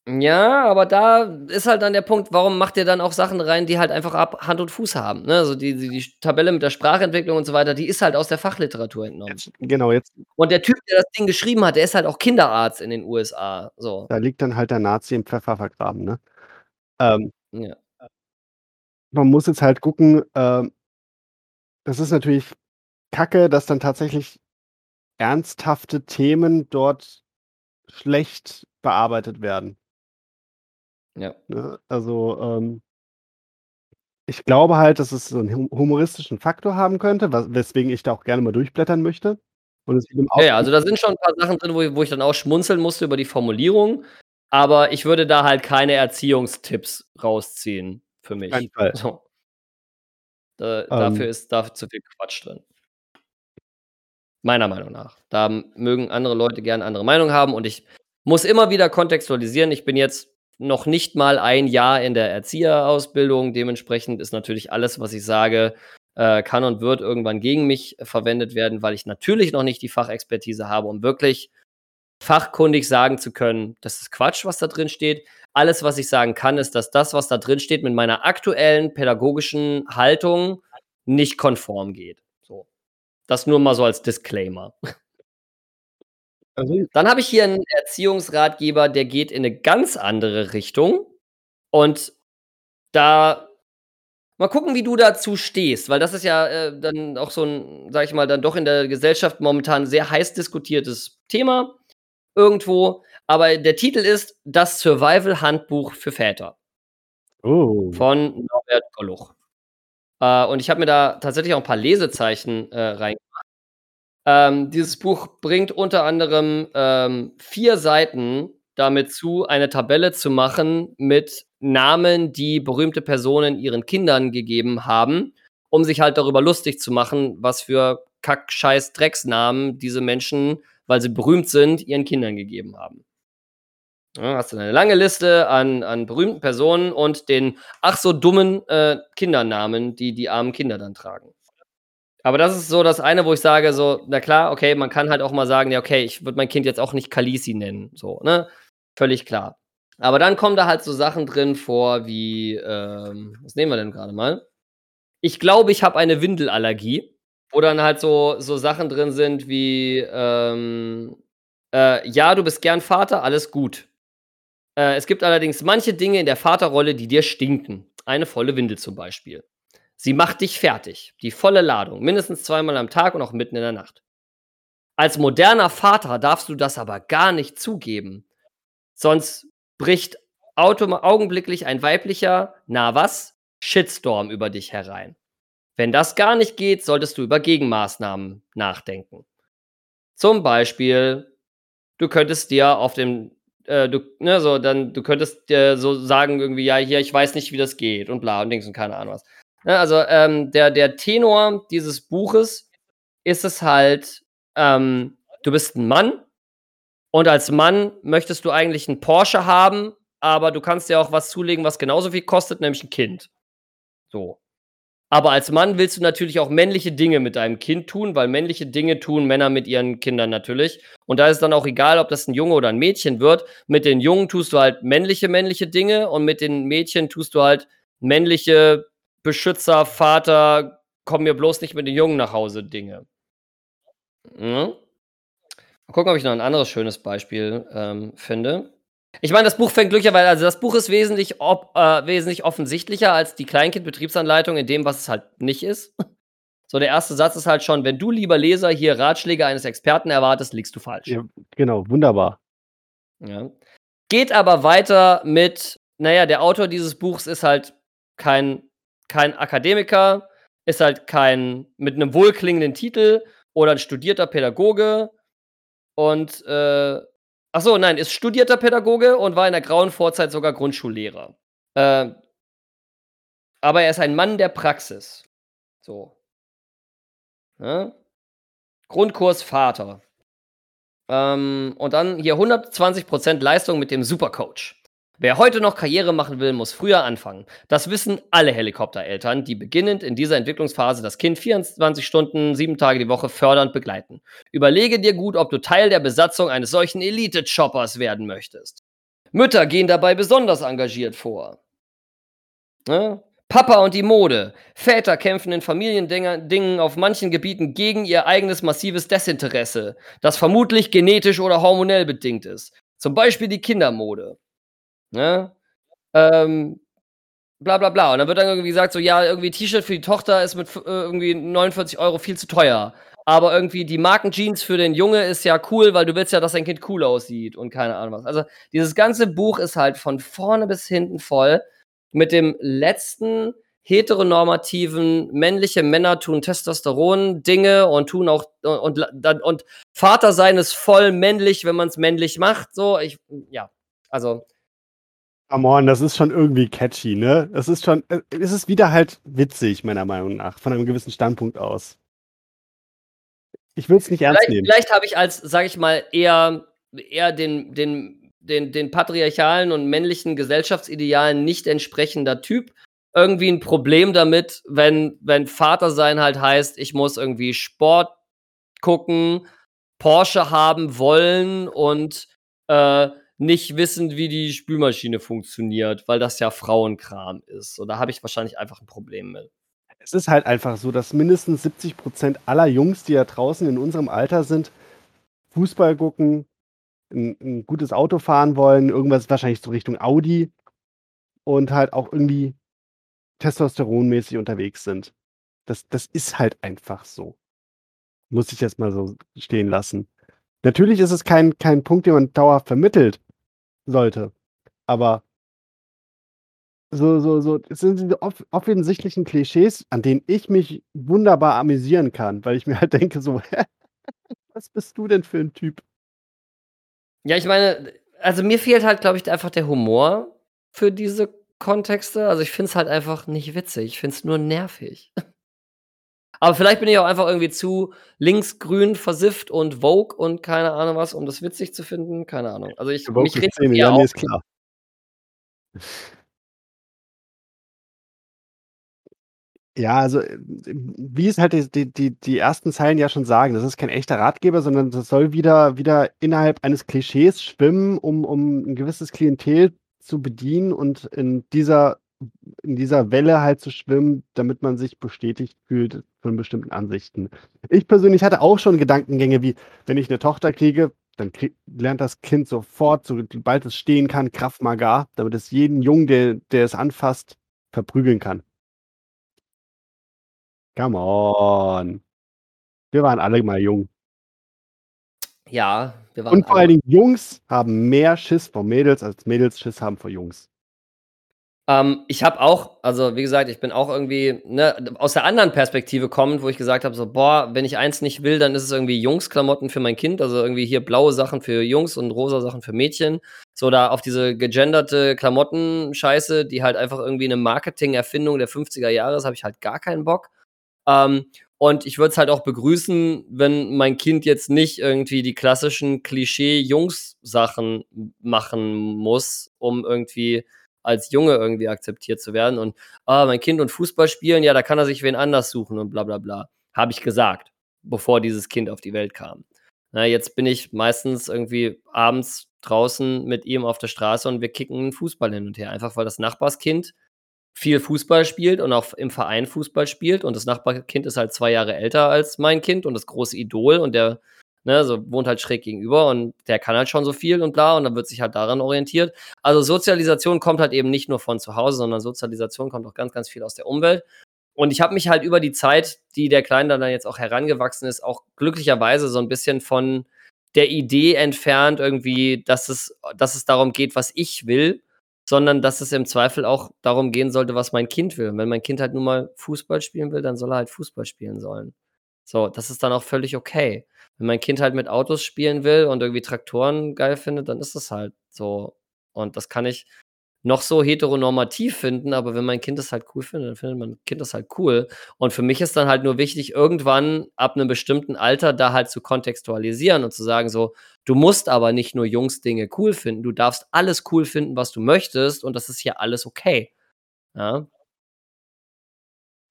Ja, aber da ist halt dann der Punkt, warum macht ihr dann auch Sachen rein, die halt einfach ab Hand und Fuß haben? Ne? Also die, die, die Tabelle mit der Sprachentwicklung und so weiter, die ist halt aus der Fachliteratur entnommen. Jetzt, genau, jetzt. Und der Typ, der das Ding geschrieben hat, der ist halt auch Kinderarzt in den USA. So. Da liegt dann halt der Nazi im Pfeffer vergraben, ne? Ähm, ja. Man muss jetzt halt gucken, ähm, das ist natürlich kacke, dass dann tatsächlich ernsthafte Themen dort schlecht bearbeitet werden. Ja. Ne? Also, ähm, ich glaube halt, dass es so einen humoristischen Faktor haben könnte, was, weswegen ich da auch gerne mal durchblättern möchte. Ja, ja, also da sind schon ein paar Sachen drin, wo ich, wo ich dann auch schmunzeln musste über die Formulierung. Aber ich würde da halt keine Erziehungstipps rausziehen für mich. Kein Fall. So. Da, ähm, dafür ist da zu viel Quatsch drin. Meiner Meinung nach. Da mögen andere Leute gerne andere Meinung haben und ich muss immer wieder kontextualisieren. Ich bin jetzt noch nicht mal ein Jahr in der Erzieherausbildung. Dementsprechend ist natürlich alles, was ich sage, äh, kann und wird irgendwann gegen mich verwendet werden, weil ich natürlich noch nicht die Fachexpertise habe, um wirklich fachkundig sagen zu können, das ist Quatsch, was da drin steht. Alles, was ich sagen kann, ist, dass das, was da drin steht, mit meiner aktuellen pädagogischen Haltung nicht konform geht. Das nur mal so als Disclaimer. Also, Dann habe ich hier einen Erziehungsratgeber, der geht in eine ganz andere Richtung. Und da mal gucken, wie du dazu stehst, weil das ist ja äh, dann auch so ein, sag ich mal, dann doch in der Gesellschaft momentan sehr heiß diskutiertes Thema irgendwo. Aber der Titel ist Das Survival-Handbuch für Väter. Oh. Von Norbert Golluch. Äh, und ich habe mir da tatsächlich auch ein paar Lesezeichen äh, reingemacht. Ähm, dieses Buch bringt unter anderem ähm, vier Seiten damit zu, eine Tabelle zu machen mit Namen, die berühmte Personen ihren Kindern gegeben haben, um sich halt darüber lustig zu machen, was für Kack-Scheiß Drecksnamen diese Menschen, weil sie berühmt sind, ihren Kindern gegeben haben. Ja, hast du eine lange Liste an, an berühmten Personen und den ach so dummen äh, Kindernamen, die die armen Kinder dann tragen. Aber das ist so das eine, wo ich sage, so, na klar, okay, man kann halt auch mal sagen, ja, okay, ich würde mein Kind jetzt auch nicht Kalisi nennen, so, ne? Völlig klar. Aber dann kommen da halt so Sachen drin vor, wie, ähm, was nehmen wir denn gerade mal? Ich glaube, ich habe eine Windelallergie, wo dann halt so, so Sachen drin sind wie, ähm, äh, ja, du bist gern Vater, alles gut. Äh, es gibt allerdings manche Dinge in der Vaterrolle, die dir stinken. Eine volle Windel zum Beispiel. Sie macht dich fertig. Die volle Ladung. Mindestens zweimal am Tag und auch mitten in der Nacht. Als moderner Vater darfst du das aber gar nicht zugeben. Sonst bricht augenblicklich ein weiblicher, na was, Shitstorm über dich herein. Wenn das gar nicht geht, solltest du über Gegenmaßnahmen nachdenken. Zum Beispiel, du könntest dir auf dem äh, du, ne, so, dann, du könntest dir so sagen, irgendwie, ja, hier, ich weiß nicht, wie das geht und bla und Dings und keine Ahnung was. Ne, also, ähm, der, der Tenor dieses Buches ist es halt, ähm, du bist ein Mann und als Mann möchtest du eigentlich einen Porsche haben, aber du kannst dir auch was zulegen, was genauso viel kostet, nämlich ein Kind. So. Aber als Mann willst du natürlich auch männliche Dinge mit deinem Kind tun, weil männliche Dinge tun Männer mit ihren Kindern natürlich. Und da ist dann auch egal, ob das ein Junge oder ein Mädchen wird. Mit den Jungen tust du halt männliche, männliche Dinge und mit den Mädchen tust du halt männliche Beschützer, Vater, komm mir bloß nicht mit den Jungen nach Hause Dinge. Mhm. Mal gucken, ob ich noch ein anderes schönes Beispiel ähm, finde. Ich meine, das Buch fängt glücklicherweise, also das Buch ist wesentlich, ob, äh, wesentlich offensichtlicher als die Kleinkind-Betriebsanleitung in dem, was es halt nicht ist. (laughs) So, der erste Satz ist halt schon, wenn du, lieber Leser, hier Ratschläge eines Experten erwartest, liegst du falsch. Ja, genau, wunderbar. Ja. Geht aber weiter mit, naja, der Autor dieses Buchs ist halt kein, kein Akademiker, ist halt kein mit einem wohlklingenden Titel oder ein studierter Pädagoge und äh, ach so, nein, ist studierter Pädagoge und war in der grauen Vorzeit sogar Grundschullehrer. Äh, aber er ist ein Mann der Praxis. So. Ja? Grundkurs Vater. Ähm, und dann hier 120% Leistung mit dem Supercoach. Wer heute noch Karriere machen will, muss früher anfangen. Das wissen alle Helikoptereltern, die beginnend in dieser Entwicklungsphase das Kind 24 Stunden, sieben Tage die Woche fördernd begleiten. Überlege dir gut, ob du Teil der Besatzung eines solchen Elite-Choppers werden möchtest. Mütter gehen dabei besonders engagiert vor. Ne? Papa und die Mode. Väter kämpfen in Familiendingen auf manchen Gebieten gegen ihr eigenes massives Desinteresse, das vermutlich genetisch oder hormonell bedingt ist. Zum Beispiel die Kindermode. Ne? Ähm, bla bla bla. Und dann wird dann irgendwie gesagt, so, ja, irgendwie T-Shirt für die Tochter ist mit äh, irgendwie 49 Euro viel zu teuer. Aber irgendwie die Markenjeans für den Junge ist ja cool, weil du willst ja, dass dein Kind cool aussieht und keine Ahnung was. Also dieses ganze Buch ist halt von vorne bis hinten voll mit dem letzten heteronormativen männliche Männer tun Testosteron Dinge und tun auch und, und, und Vater sein ist voll männlich, wenn man es männlich macht. So, ich ja, also Come on, das ist schon irgendwie catchy, ne? Es ist schon, äh, es ist wieder halt witzig, meiner Meinung nach, von einem gewissen Standpunkt aus. Ich will es nicht ernst vielleicht, nehmen. Vielleicht habe ich als, sage ich mal, eher, eher den, den, den, den patriarchalen und männlichen Gesellschaftsidealen nicht entsprechender Typ irgendwie ein Problem damit, wenn, wenn Vater sein halt heißt, ich muss irgendwie Sport gucken, Porsche haben wollen und äh, nicht wissen, wie die Spülmaschine funktioniert, weil das ja Frauenkram ist. So, da habe ich wahrscheinlich einfach ein Problem mit. Es ist halt einfach so, dass mindestens 70 Prozent aller Jungs, die ja draußen in unserem Alter sind, Fußball gucken, ein, ein gutes Auto fahren wollen, irgendwas wahrscheinlich so Richtung Audi und halt auch irgendwie testosteronmäßig unterwegs sind. Das, das ist halt einfach so. Muss ich jetzt mal so stehen lassen. Natürlich ist es kein, kein Punkt, den man dauerhaft vermittelt, sollte. Aber so, so, so, es sind diese off offensichtlichen Klischees, an denen ich mich wunderbar amüsieren kann, weil ich mir halt (laughs) denke, so, was bist du denn für ein Typ? Ja, ich meine, also mir fehlt halt, glaube ich, einfach der Humor für diese Kontexte. Also ich finde es halt einfach nicht witzig. Ich finde es nur nervig. (laughs) Aber vielleicht bin ich auch einfach irgendwie zu linksgrün versifft und Vogue und keine Ahnung was, um das witzig zu finden. Keine Ahnung. Also ich Vogue mich Szene, ja, ja, nee, ist klar. Ja, also wie es halt die, die, die ersten Zeilen ja schon sagen, das ist kein echter Ratgeber, sondern das soll wieder, wieder innerhalb eines Klischees schwimmen, um, um ein gewisses Klientel zu bedienen und in dieser in dieser Welle halt zu schwimmen, damit man sich bestätigt fühlt von bestimmten Ansichten. Ich persönlich hatte auch schon Gedankengänge wie, wenn ich eine Tochter kriege, dann krieg, lernt das Kind sofort, sobald es stehen kann, Kraft Maga, damit es jeden Jungen, der, der es anfasst, verprügeln kann. Come on. Wir waren alle mal jung. Ja, wir waren Und vor alle- allen Dingen Jungs haben mehr Schiss vor Mädels, als Mädels Schiss haben vor Jungs. Ähm, ich habe auch, also wie gesagt, ich bin auch irgendwie ne, aus der anderen Perspektive kommend, wo ich gesagt habe, so, boah, wenn ich eins nicht will, dann ist es irgendwie Jungsklamotten für mein Kind, also irgendwie hier blaue Sachen für Jungs und rosa Sachen für Mädchen. So da auf diese gegenderte Klamotten-Scheiße, die halt einfach irgendwie eine Marketing-Erfindung der 50er Jahre ist, habe ich halt gar keinen Bock. Ähm, Und ich würde es halt auch begrüßen, wenn mein Kind jetzt nicht irgendwie die klassischen Klischee-Jungs-Sachen machen muss, um irgendwie als Junge irgendwie akzeptiert zu werden. Und ah, mein Kind und Fußball spielen, ja, da kann er sich wen anders suchen und bla bla bla. Habe ich gesagt, bevor dieses Kind auf die Welt kam. Na, jetzt bin ich meistens irgendwie abends draußen mit ihm auf der Straße und wir kicken Fußball hin und her. Einfach weil das Nachbarskind viel Fußball spielt und auch im Verein Fußball spielt. Und das Nachbarkind ist halt zwei Jahre älter als mein Kind und das große Idol und der ne, so wohnt halt schräg gegenüber und der kann halt schon so viel und bla und dann wird sich halt daran orientiert. Also Sozialisation kommt halt eben nicht nur von zu Hause, sondern Sozialisation kommt auch ganz, ganz viel aus der Umwelt. Und ich habe mich halt über die Zeit, die der Kleine dann jetzt auch herangewachsen ist, auch glücklicherweise so ein bisschen von der Idee entfernt, irgendwie, dass es, dass es darum geht, was ich will, sondern dass es im Zweifel auch darum gehen sollte, was mein Kind will. Und wenn mein Kind halt nun mal Fußball spielen will, dann soll er halt Fußball spielen sollen. So, das ist dann auch völlig okay. Wenn mein Kind halt mit Autos spielen will und irgendwie Traktoren geil findet, dann ist das halt so. Und das kann ich noch so heteronormativ finden, aber wenn mein Kind das halt cool findet, dann findet mein Kind das halt cool. Und für mich ist dann halt nur wichtig, irgendwann ab einem bestimmten Alter da halt zu kontextualisieren und zu sagen, so, du musst aber nicht nur Jungs Dinge cool finden, du darfst alles cool finden, was du möchtest und das ist hier alles okay. Ja.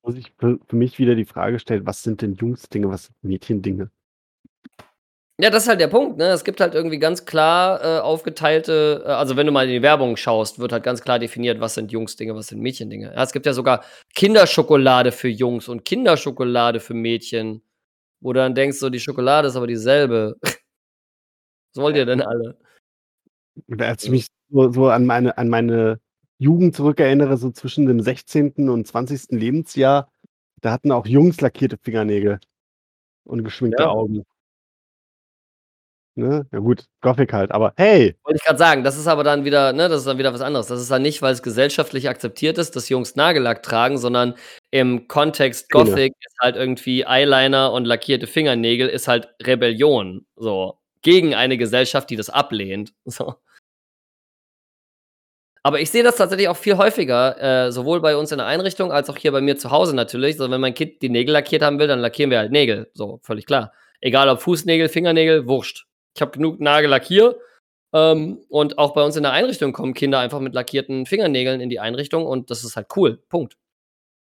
Muss ich für, für mich wieder die Frage stellen, was sind denn Jungs-Dinge, was sind Mädchen-Dinge? Ja, das ist halt der Punkt, ne? Es gibt halt irgendwie ganz klar äh, aufgeteilte, äh, also wenn du mal in die Werbung schaust, wird halt ganz klar definiert, was sind Jungs-Dinge, was sind Mädchen-Dinge. Ja, es gibt ja sogar Kinderschokolade für Jungs und Kinderschokolade für Mädchen, wo du dann denkst, so die Schokolade ist aber dieselbe. (laughs) was wollt ihr denn alle? Als ich mich so, so an, meine, an meine Jugend zurückerinnere, so zwischen dem 16. und 20. Lebensjahr, da hatten auch Jungs lackierte Fingernägel und geschminkte Ja. Augen. Ne? Ja gut, Gothic halt, aber hey, Wollte ich gerade sagen, das ist aber dann wieder, ne, das ist dann wieder was anderes. Das ist dann nicht, weil es gesellschaftlich akzeptiert ist, dass Jungs Nagellack tragen, sondern im Kontext Szene. Gothic ist halt irgendwie Eyeliner und lackierte Fingernägel ist halt Rebellion, so gegen eine Gesellschaft, die das ablehnt. (laughs) So. Aber ich sehe das tatsächlich auch viel häufiger, äh, sowohl bei uns in der Einrichtung als auch hier bei mir zu Hause natürlich. So, wenn mein Kind die Nägel lackiert haben will, dann lackieren wir halt Nägel. So, völlig klar. Egal ob Fußnägel, Fingernägel, wurscht. Ich habe genug Nagellackier. Ähm, und auch bei uns in der Einrichtung kommen Kinder einfach mit lackierten Fingernägeln in die Einrichtung und das ist halt cool. Punkt.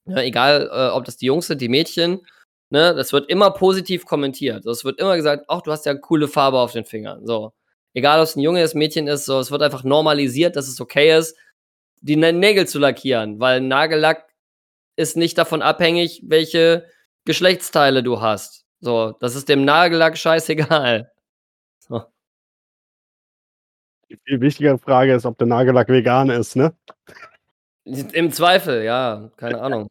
Ja, egal, äh, ob das die Jungs sind, die Mädchen, ne, das wird immer positiv kommentiert. Es wird immer gesagt, ach, du hast ja coole Farbe auf den Fingern. So. Egal, ob es ein Junge ist, Mädchen ist, so, es wird einfach normalisiert, dass es okay ist, die Nä- Nägel zu lackieren, weil Nagellack ist nicht davon abhängig, welche Geschlechtsteile du hast. So, das ist dem Nagellack scheißegal. Die viel wichtigere Frage ist, ob der Nagellack vegan ist, ne? Im Zweifel, ja, keine (laughs) Ahnung.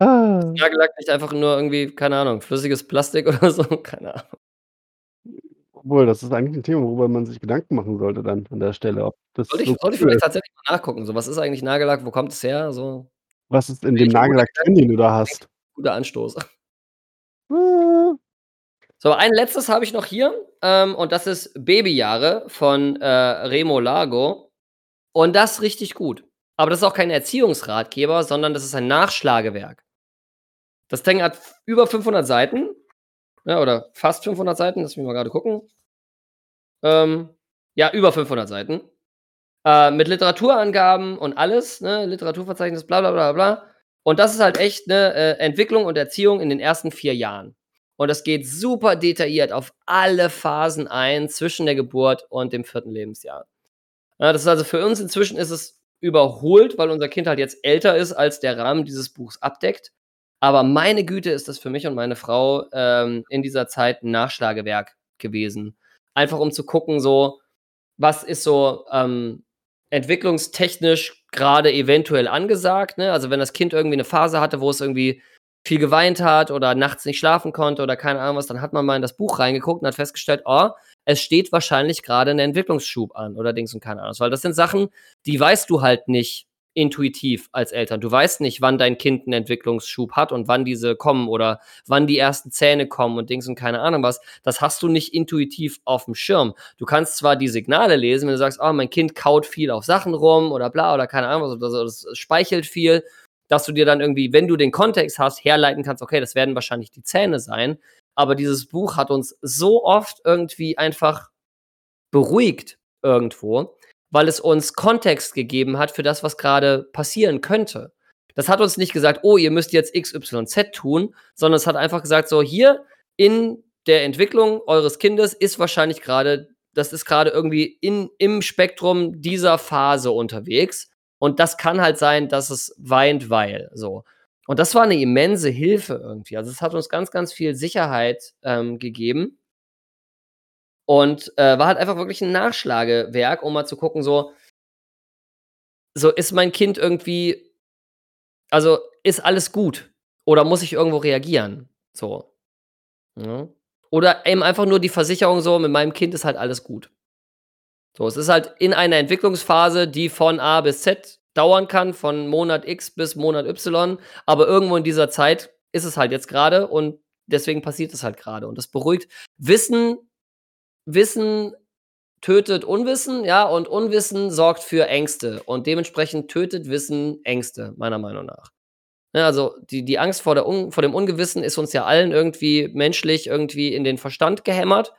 Ah, Nagellack nicht einfach nur irgendwie, keine Ahnung, flüssiges Plastik (laughs) oder so, keine Ahnung. obwohl, das ist eigentlich ein Thema, worüber man sich Gedanken machen sollte dann an der Stelle, ob das Sollte ich, so sollte ich vielleicht ist. tatsächlich mal nachgucken. So, was ist eigentlich Nagellack? Wo kommt es her? So, Was ist in dem Nagellack drin, den du da hast? guter Anstoß. So, ein letztes habe ich noch hier. Ähm, und das ist Babyjahre von äh, Remo Lago. Und das richtig gut. Aber das ist auch kein Erziehungsratgeber, sondern das ist ein Nachschlagewerk. Das Ding hat über 500 Seiten. Ja, oder fast 500 Seiten. Lass mich mal gerade gucken. Ähm, ja, über 500 Seiten. Äh, mit Literaturangaben und alles, ne? Literaturverzeichnis, bla bla bla bla. Und das ist halt echt ne, äh, Entwicklung und Erziehung in den ersten vier Jahren. Und das geht super detailliert auf alle Phasen ein zwischen der Geburt und dem vierten Lebensjahr. Ja, das ist also für uns inzwischen ist es überholt, weil unser Kind halt jetzt älter ist, als der Rahmen dieses Buchs abdeckt. Aber meine Güte ist das für mich und meine Frau ähm, in dieser Zeit ein Nachschlagewerk gewesen. Einfach um zu gucken, so, was ist so ähm, entwicklungstechnisch gerade eventuell angesagt. Ne? Also wenn das Kind irgendwie eine Phase hatte, wo es irgendwie viel geweint hat oder nachts nicht schlafen konnte oder keine Ahnung was, dann hat man mal in das Buch reingeguckt und hat festgestellt, oh, es steht wahrscheinlich gerade ein Entwicklungsschub an oder Dings und keine Ahnung. Weil das sind Sachen, die weißt du halt nicht intuitiv als Eltern. Du weißt nicht, wann dein Kind einen Entwicklungsschub hat und wann diese kommen oder wann die ersten Zähne kommen und Dings und keine Ahnung was. Das hast du nicht intuitiv auf dem Schirm. Du kannst zwar die Signale lesen, wenn du sagst, oh, mein Kind kaut viel auf Sachen rum oder bla oder keine Ahnung was oder so, das speichelt viel dass du dir dann irgendwie, wenn du den Kontext hast, herleiten kannst, okay, das werden wahrscheinlich die Zähne sein. Aber dieses Buch hat uns so oft irgendwie einfach beruhigt irgendwo, weil es uns Kontext gegeben hat für das, was gerade passieren könnte. Das hat uns nicht gesagt, oh, ihr müsst jetzt XYZ tun, sondern es hat einfach gesagt, so hier in der Entwicklung eures Kindes ist wahrscheinlich gerade, das ist gerade irgendwie in, im Spektrum dieser Phase unterwegs. Und das kann halt sein, dass es weint, weil so. Und das war eine immense Hilfe irgendwie. Also es hat uns ganz, ganz viel Sicherheit ähm, gegeben. Und äh, war halt einfach wirklich ein Nachschlagewerk, um mal zu gucken, so, so ist mein Kind irgendwie, also ist alles gut? Oder muss ich irgendwo reagieren? So. Ja. Oder eben einfach nur die Versicherung so, mit meinem Kind ist halt alles gut. So, es ist halt in einer Entwicklungsphase, die von A bis Z dauern kann, von Monat X bis Monat Y, aber irgendwo in dieser Zeit ist es halt jetzt gerade und deswegen passiert es halt gerade und das beruhigt. Wissen, Wissen tötet Unwissen, ja, und Unwissen sorgt für Ängste und dementsprechend tötet Wissen Ängste, meiner Meinung nach. Ja, also die, die Angst vor, der Un vor dem Ungewissen ist uns ja allen irgendwie menschlich irgendwie in den Verstand gehämmert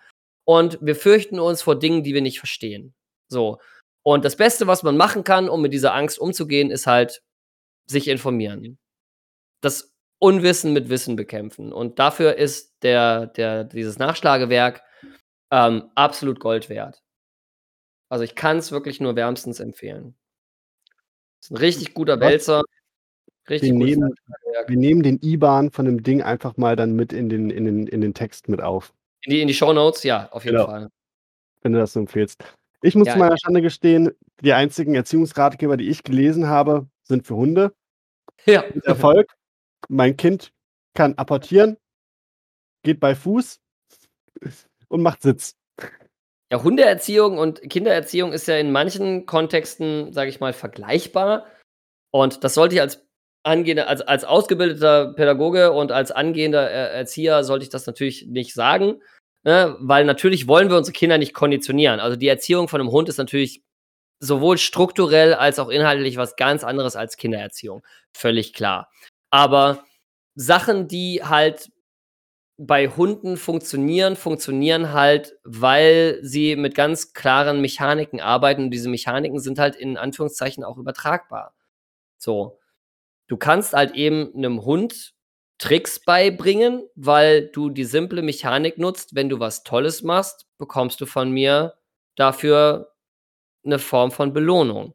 und wir fürchten uns vor Dingen, die wir nicht verstehen. So. Und das Beste, was man machen kann, um mit dieser Angst umzugehen, ist halt sich informieren. Das Unwissen mit Wissen bekämpfen. Und dafür ist der, der, dieses Nachschlagewerk ähm, absolut Gold wert. Also ich kann es wirklich nur wärmstens empfehlen. Ist ein richtig guter Wälzer. Richtig wir, nehmen, wir nehmen den IBAN von dem Ding einfach mal dann mit in den, in den, in den Text mit auf. In die, in die Show Notes, ja, auf jeden genau. Fall. Wenn du das so empfehlst. Ich muss ja, zu meiner Schande gestehen, die einzigen Erziehungsratgeber, die ich gelesen habe, sind für Hunde. Ja. Mit (laughs) Erfolg. Mein Kind kann apportieren, geht bei Fuß und macht Sitz. Ja, Hundeerziehung und Kindererziehung ist ja in manchen Kontexten, sage ich mal, vergleichbar. Und das sollte ich als angehender, als, als ausgebildeter Pädagoge und als angehender Erzieher sollte ich das natürlich nicht sagen. Ne? Weil natürlich wollen wir unsere Kinder nicht konditionieren. Also die Erziehung von einem Hund ist natürlich sowohl strukturell als auch inhaltlich was ganz anderes als Kindererziehung. Völlig klar. Aber Sachen, die halt bei Hunden funktionieren, funktionieren halt, weil sie mit ganz klaren Mechaniken arbeiten und diese Mechaniken sind halt in Anführungszeichen auch übertragbar. So. Du kannst halt eben einem Hund Tricks beibringen, weil du die simple Mechanik nutzt. Wenn du was Tolles machst, bekommst du von mir dafür eine Form von Belohnung.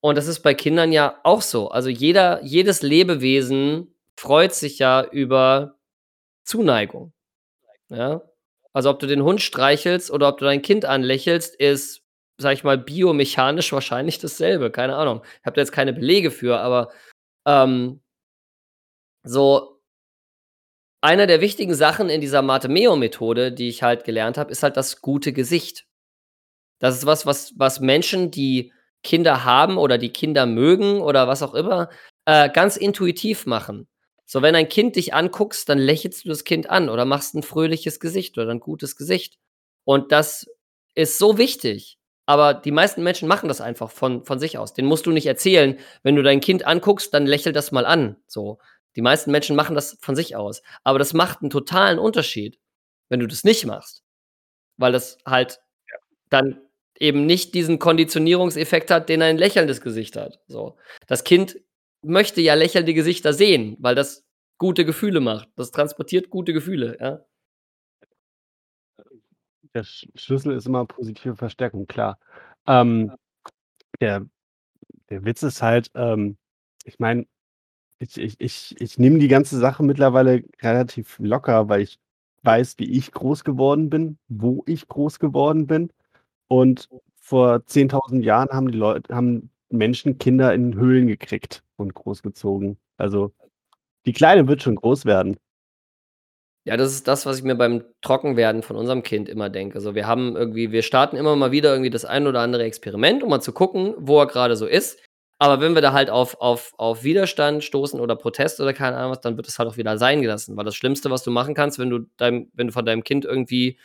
Und das ist bei Kindern ja auch so. Also jeder, jedes Lebewesen freut sich ja über Zuneigung. Ja. Also ob du den Hund streichelst oder ob du dein Kind anlächelst, ist, sag ich mal, biomechanisch wahrscheinlich dasselbe. Keine Ahnung. Ich habe da jetzt keine Belege für, aber ähm, so einer der wichtigen Sachen in dieser Mate-Meo-Methode, die ich halt gelernt habe, ist halt das gute Gesicht. Das ist was, was, was Menschen, die Kinder haben oder die Kinder mögen oder was auch immer, äh, ganz intuitiv machen. So, wenn ein Kind dich anguckst, dann lächelst du das Kind an oder machst ein fröhliches Gesicht oder ein gutes Gesicht. Und das ist so wichtig. Aber die meisten Menschen machen das einfach von, von sich aus. Den musst du nicht erzählen. Wenn du dein Kind anguckst, dann lächel das mal an. So. Die meisten Menschen machen das von sich aus. Aber das macht einen totalen Unterschied, wenn du das nicht machst. Weil das halt ja. dann eben nicht diesen Konditionierungseffekt hat, den ein lächelndes Gesicht hat. So. Das Kind möchte ja lächelnde Gesichter sehen, weil das gute Gefühle macht. Das transportiert gute Gefühle, ja. Der Schlüssel ist immer positive Verstärkung, klar. Ähm, der, der Witz ist halt, ähm, ich meine, ich, ich, ich, ich nehme die ganze Sache mittlerweile relativ locker, weil ich weiß, wie ich groß geworden bin, wo ich groß geworden bin. Und vor 10.000 Jahren haben die Leute, haben Menschen Kinder in Höhlen gekriegt und großgezogen. Also die Kleine wird schon groß werden. Ja, das ist das, was ich mir beim Trockenwerden von unserem Kind immer denke. Also wir haben irgendwie, wir starten immer mal wieder irgendwie das ein oder andere Experiment, um mal zu gucken, wo er gerade so ist. Aber wenn wir da halt auf, auf, auf Widerstand stoßen oder Protest oder keine Ahnung was, dann wird es halt auch wieder sein gelassen. Weil das Schlimmste, was du machen kannst, wenn du, dein, wenn du von deinem Kind irgendwie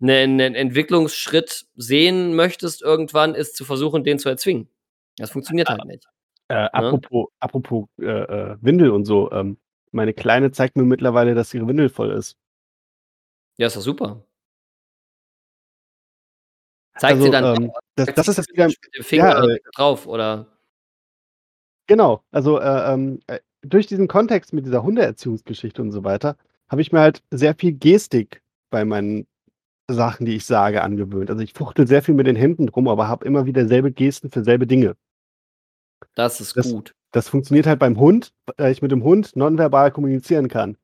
einen, einen Entwicklungsschritt sehen möchtest irgendwann, ist zu versuchen, den zu erzwingen. Das funktioniert halt nicht. Äh, Ne? apropos apropos, äh, äh, Windel und so, ähm, meine Kleine zeigt mir mittlerweile, dass ihre Windel voll ist. Ja, ist doch super. Zeigt sie Also, dann ähm, das das sie ist jetzt wieder mit dem Finger ja, äh drauf, oder? Genau, also, äh, ähm, äh, durch diesen Kontext mit dieser Hundeerziehungsgeschichte und so weiter, habe ich mir halt sehr viel Gestik bei meinen Sachen, die ich sage, angewöhnt. Also, ich fuchtel sehr viel mit den Händen rum, aber habe immer wieder selbe Gesten für selbe Dinge. Das ist Das gut. das funktioniert halt beim Hund, weil ich mit dem Hund nonverbal kommunizieren kann.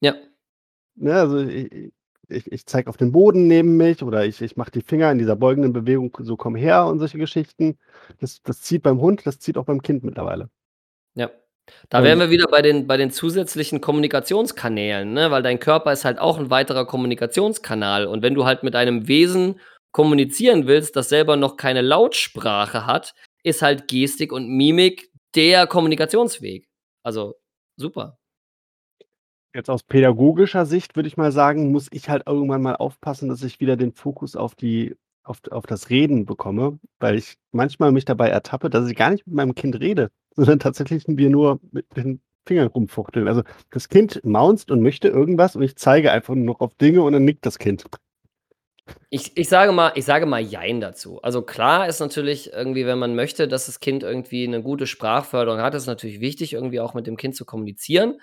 Ja. Ne, also, i ich ich zeige auf den Boden neben mich oder ich ich mache die Finger in dieser beugenden Bewegung, so: „Komm her“ und solche Geschichten. Das das zieht beim Hund, das zieht auch beim Kind mittlerweile. Ja. Da wären wir wieder bei den bei den zusätzlichen Kommunikationskanälen, ne, weil dein Körper ist halt auch 'n weiterer Kommunikationskanal. Und wenn du halt mit einem Wesen kommunizieren willst, das selber noch keine Lautsprache hat, ist halt Gestik und Mimik der Kommunikationsweg. Also, super. Jetzt aus pädagogischer Sicht würde ich mal sagen, muss ich halt irgendwann mal aufpassen, dass ich wieder den Fokus auf die auf auf das Reden bekomme, weil ich manchmal mich dabei ertappe, dass ich gar nicht mit meinem Kind rede, (laughs) sondern tatsächlich wir nur mit den Fingern rumfuchteln. Also, das Kind maunzt und möchte irgendwas und ich zeige einfach nur noch auf Dinge und dann nickt das Kind. Ich ich sage mal ich sage mal jein dazu. Also, klar ist natürlich irgendwie, wenn man möchte, dass das Kind irgendwie 'ne gute Sprachförderung hat, ist natürlich wichtig, irgendwie auch mit dem Kind zu kommunizieren.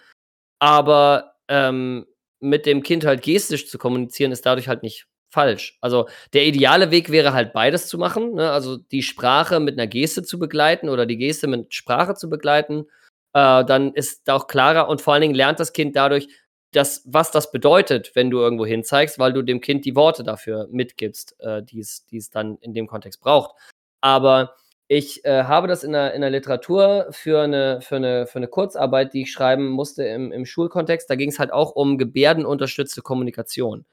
Aber, ähm, mit dem Kind halt gestisch zu kommunizieren, ist dadurch halt nicht falsch. Also, der ideale Weg wäre halt beides zu machen, ne? Also, die Sprache mit 'ner Geste zu begleiten oder die Geste mit Sprache zu begleiten. Äh, dann ist auch klarer und vor allen Dingen lernt das Kind dadurch, dass was das bedeutet, wenn du irgendwo hin zeigst, weil du dem Kind die Worte dafür mitgibst, äh, die es dann in dem Kontext braucht. Aber ich, äh, habe das in der in der Literatur für 'ne für 'ne für 'ne Kurzarbeit, die ich schreiben musste im im Schulkontext, da ging's halt auch um gebärdenunterstützte Kommunikation.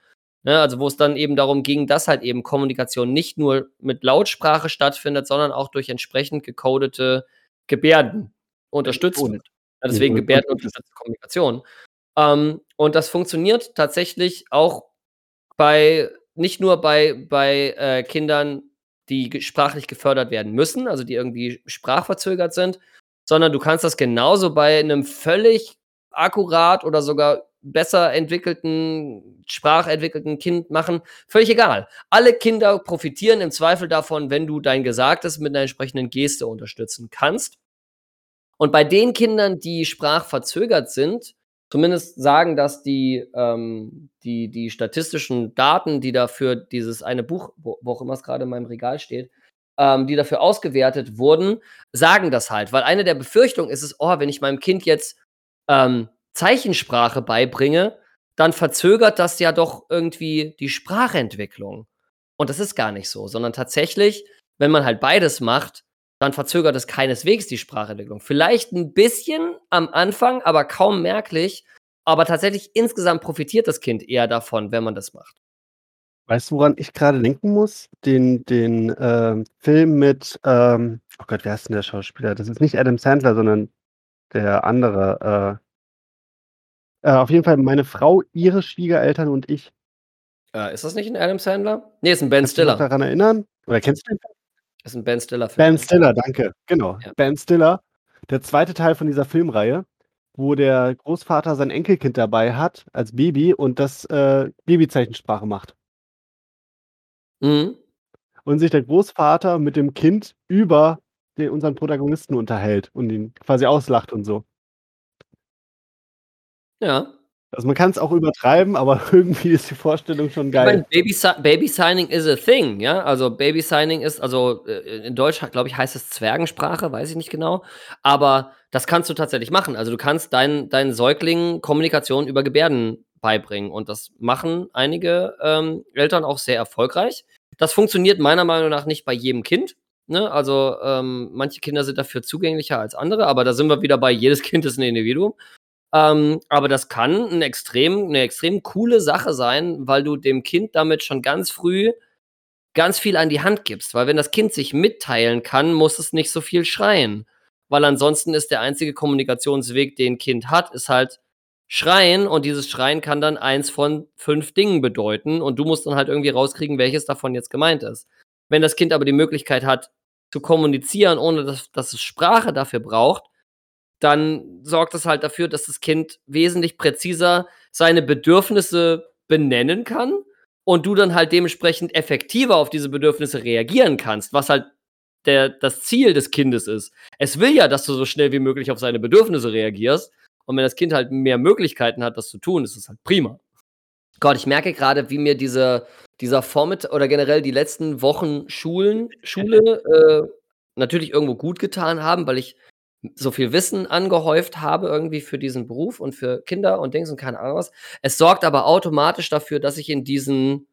Ne, also, wo es dann eben darum ging, dass halt eben Kommunikation nicht nur mit Lautsprache stattfindet, sondern auch durch entsprechend gecodete Gebärden unterstützt wird. Ja, deswegen gebärdenunterstützte Kommunikation. Ähm, und das funktioniert tatsächlich auch bei nicht nur bei bei, äh, Kindern, die sprachlich gefördert werden müssen, also, die irgendwie sprachverzögert sind, sondern du kannst das genauso bei 'nem völlig akkurat oder sogar besser entwickelten sprachentwickelten Kind machen. Völlig egal. Alle Kinder profitieren im Zweifel davon, wenn du dein Gesagtes mit 'ner entsprechenden Geste unterstützen kannst. Und bei den Kindern, die sprachverzögert sind, zumindest sagen das die, ähm die die statistischen Daten, die da für dieses eine Buch, wo wo auch immer es grade in meinem Regal steht, ähm, die dafür ausgewertet wurden, sagen das halt. Weil eine der Befürchtungen ist es: „Oh, wenn ich meinem Kind jetzt, ähm, Zeichensprache beibringe, dann verzögert das ja doch irgendwie die Sprachentwicklung.“ Und das ist gar nicht so, sondern tatsächlich, wenn man halt beides macht, dann verzögert es keineswegs die Sprachentwicklung. Vielleicht 'n bisschen am Anfang, aber kaum merklich. Aber tatsächlich insgesamt profitiert das Kind eher davon, wenn man das macht. Weißt du, woran ich grade denken muss? Den den, ähm, Film mit, ähm oh Gott, wie heißt 'n der Schauspieler? Das ist nicht Adam Sandler, sondern der andere, äh äh, auf jeden Fall „Meine Frau, ihre Schwiegereltern und ich“. Äh, ist das nicht 'n Adam Sandler? Ne, ist 'n Ben Kannst du dich noch Stiller. daran erinnern? Oder kennst du den Film? Ist 'n Ben Stiller-Film, Ben ja. Stiller, danke, genau. Ja. Ben Stiller, der 2. Teil von dieser Filmreihe, wo der Großvater sein Enkelkind dabei hat als Baby und das, äh, Babyzeichensprache macht. Mhm. Und sich der Großvater mit dem Kind über de unseren Protagonisten unterhält und ihn quasi auslacht und so. Ja. Also, man kann's auch übertreiben, aber (laughs) irgendwie ist die Vorstellung schon Ich meine, geil. Baby Si Baby Signing is a thing, ja? Also, Baby Signing ist also, äh, in Deutsch, glaube ich, heißt es Zwergensprache, weiß ich nicht genau. Aber das kannst du tatsächlich machen. Also, du kannst deinen deinen Säuglingen Kommunikation über Gebärden beibringen und das machen einige, ähm, Eltern auch sehr erfolgreich. Das funktioniert meiner Meinung nach nicht bei jedem Kind, ne? Also, ähm, manche Kinder sind dafür zugänglicher als andere, aber da sind wir wieder bei jedes Kind ist 'n Individuum. Ähm, aber das kann 'n extrem 'ne extrem coole Sache sein, weil du dem Kind damit schon ganz früh ganz viel an die Hand gibst. Weil wenn das Kind sich mitteilen kann, muss es nicht so viel schreien. Weil ansonsten ist der einzige Kommunikationsweg, den 'n Kind hat, ist halt Schreien und dieses Schreien kann dann eins von 5 Dingen bedeuten und du musst dann halt irgendwie rauskriegen, welches davon jetzt gemeint ist. Wenn das Kind aber die Möglichkeit hat, zu kommunizieren, ohne dass, dass es Sprache dafür braucht, dann sorgt es halt dafür, dass das Kind wesentlich präziser seine Bedürfnisse benennen kann und du dann halt dementsprechend effektiver auf diese Bedürfnisse reagieren kannst, was halt der, das Ziel des Kindes ist. Es will ja, dass du so schnell wie möglich auf seine Bedürfnisse reagierst. Und wenn das Kind halt mehr Möglichkeiten hat, das zu tun, ist es halt prima. Gott, ich merke gerade, wie mir diese, dieser Vormittag oder generell die letzten Wochen Schulen, Schule äh, natürlich irgendwo gut getan haben, weil ich so viel Wissen angehäuft habe irgendwie für diesen Beruf und für Kinder und Dings und keine Ahnung was. Es sorgt aber automatisch dafür, dass ich in diesen,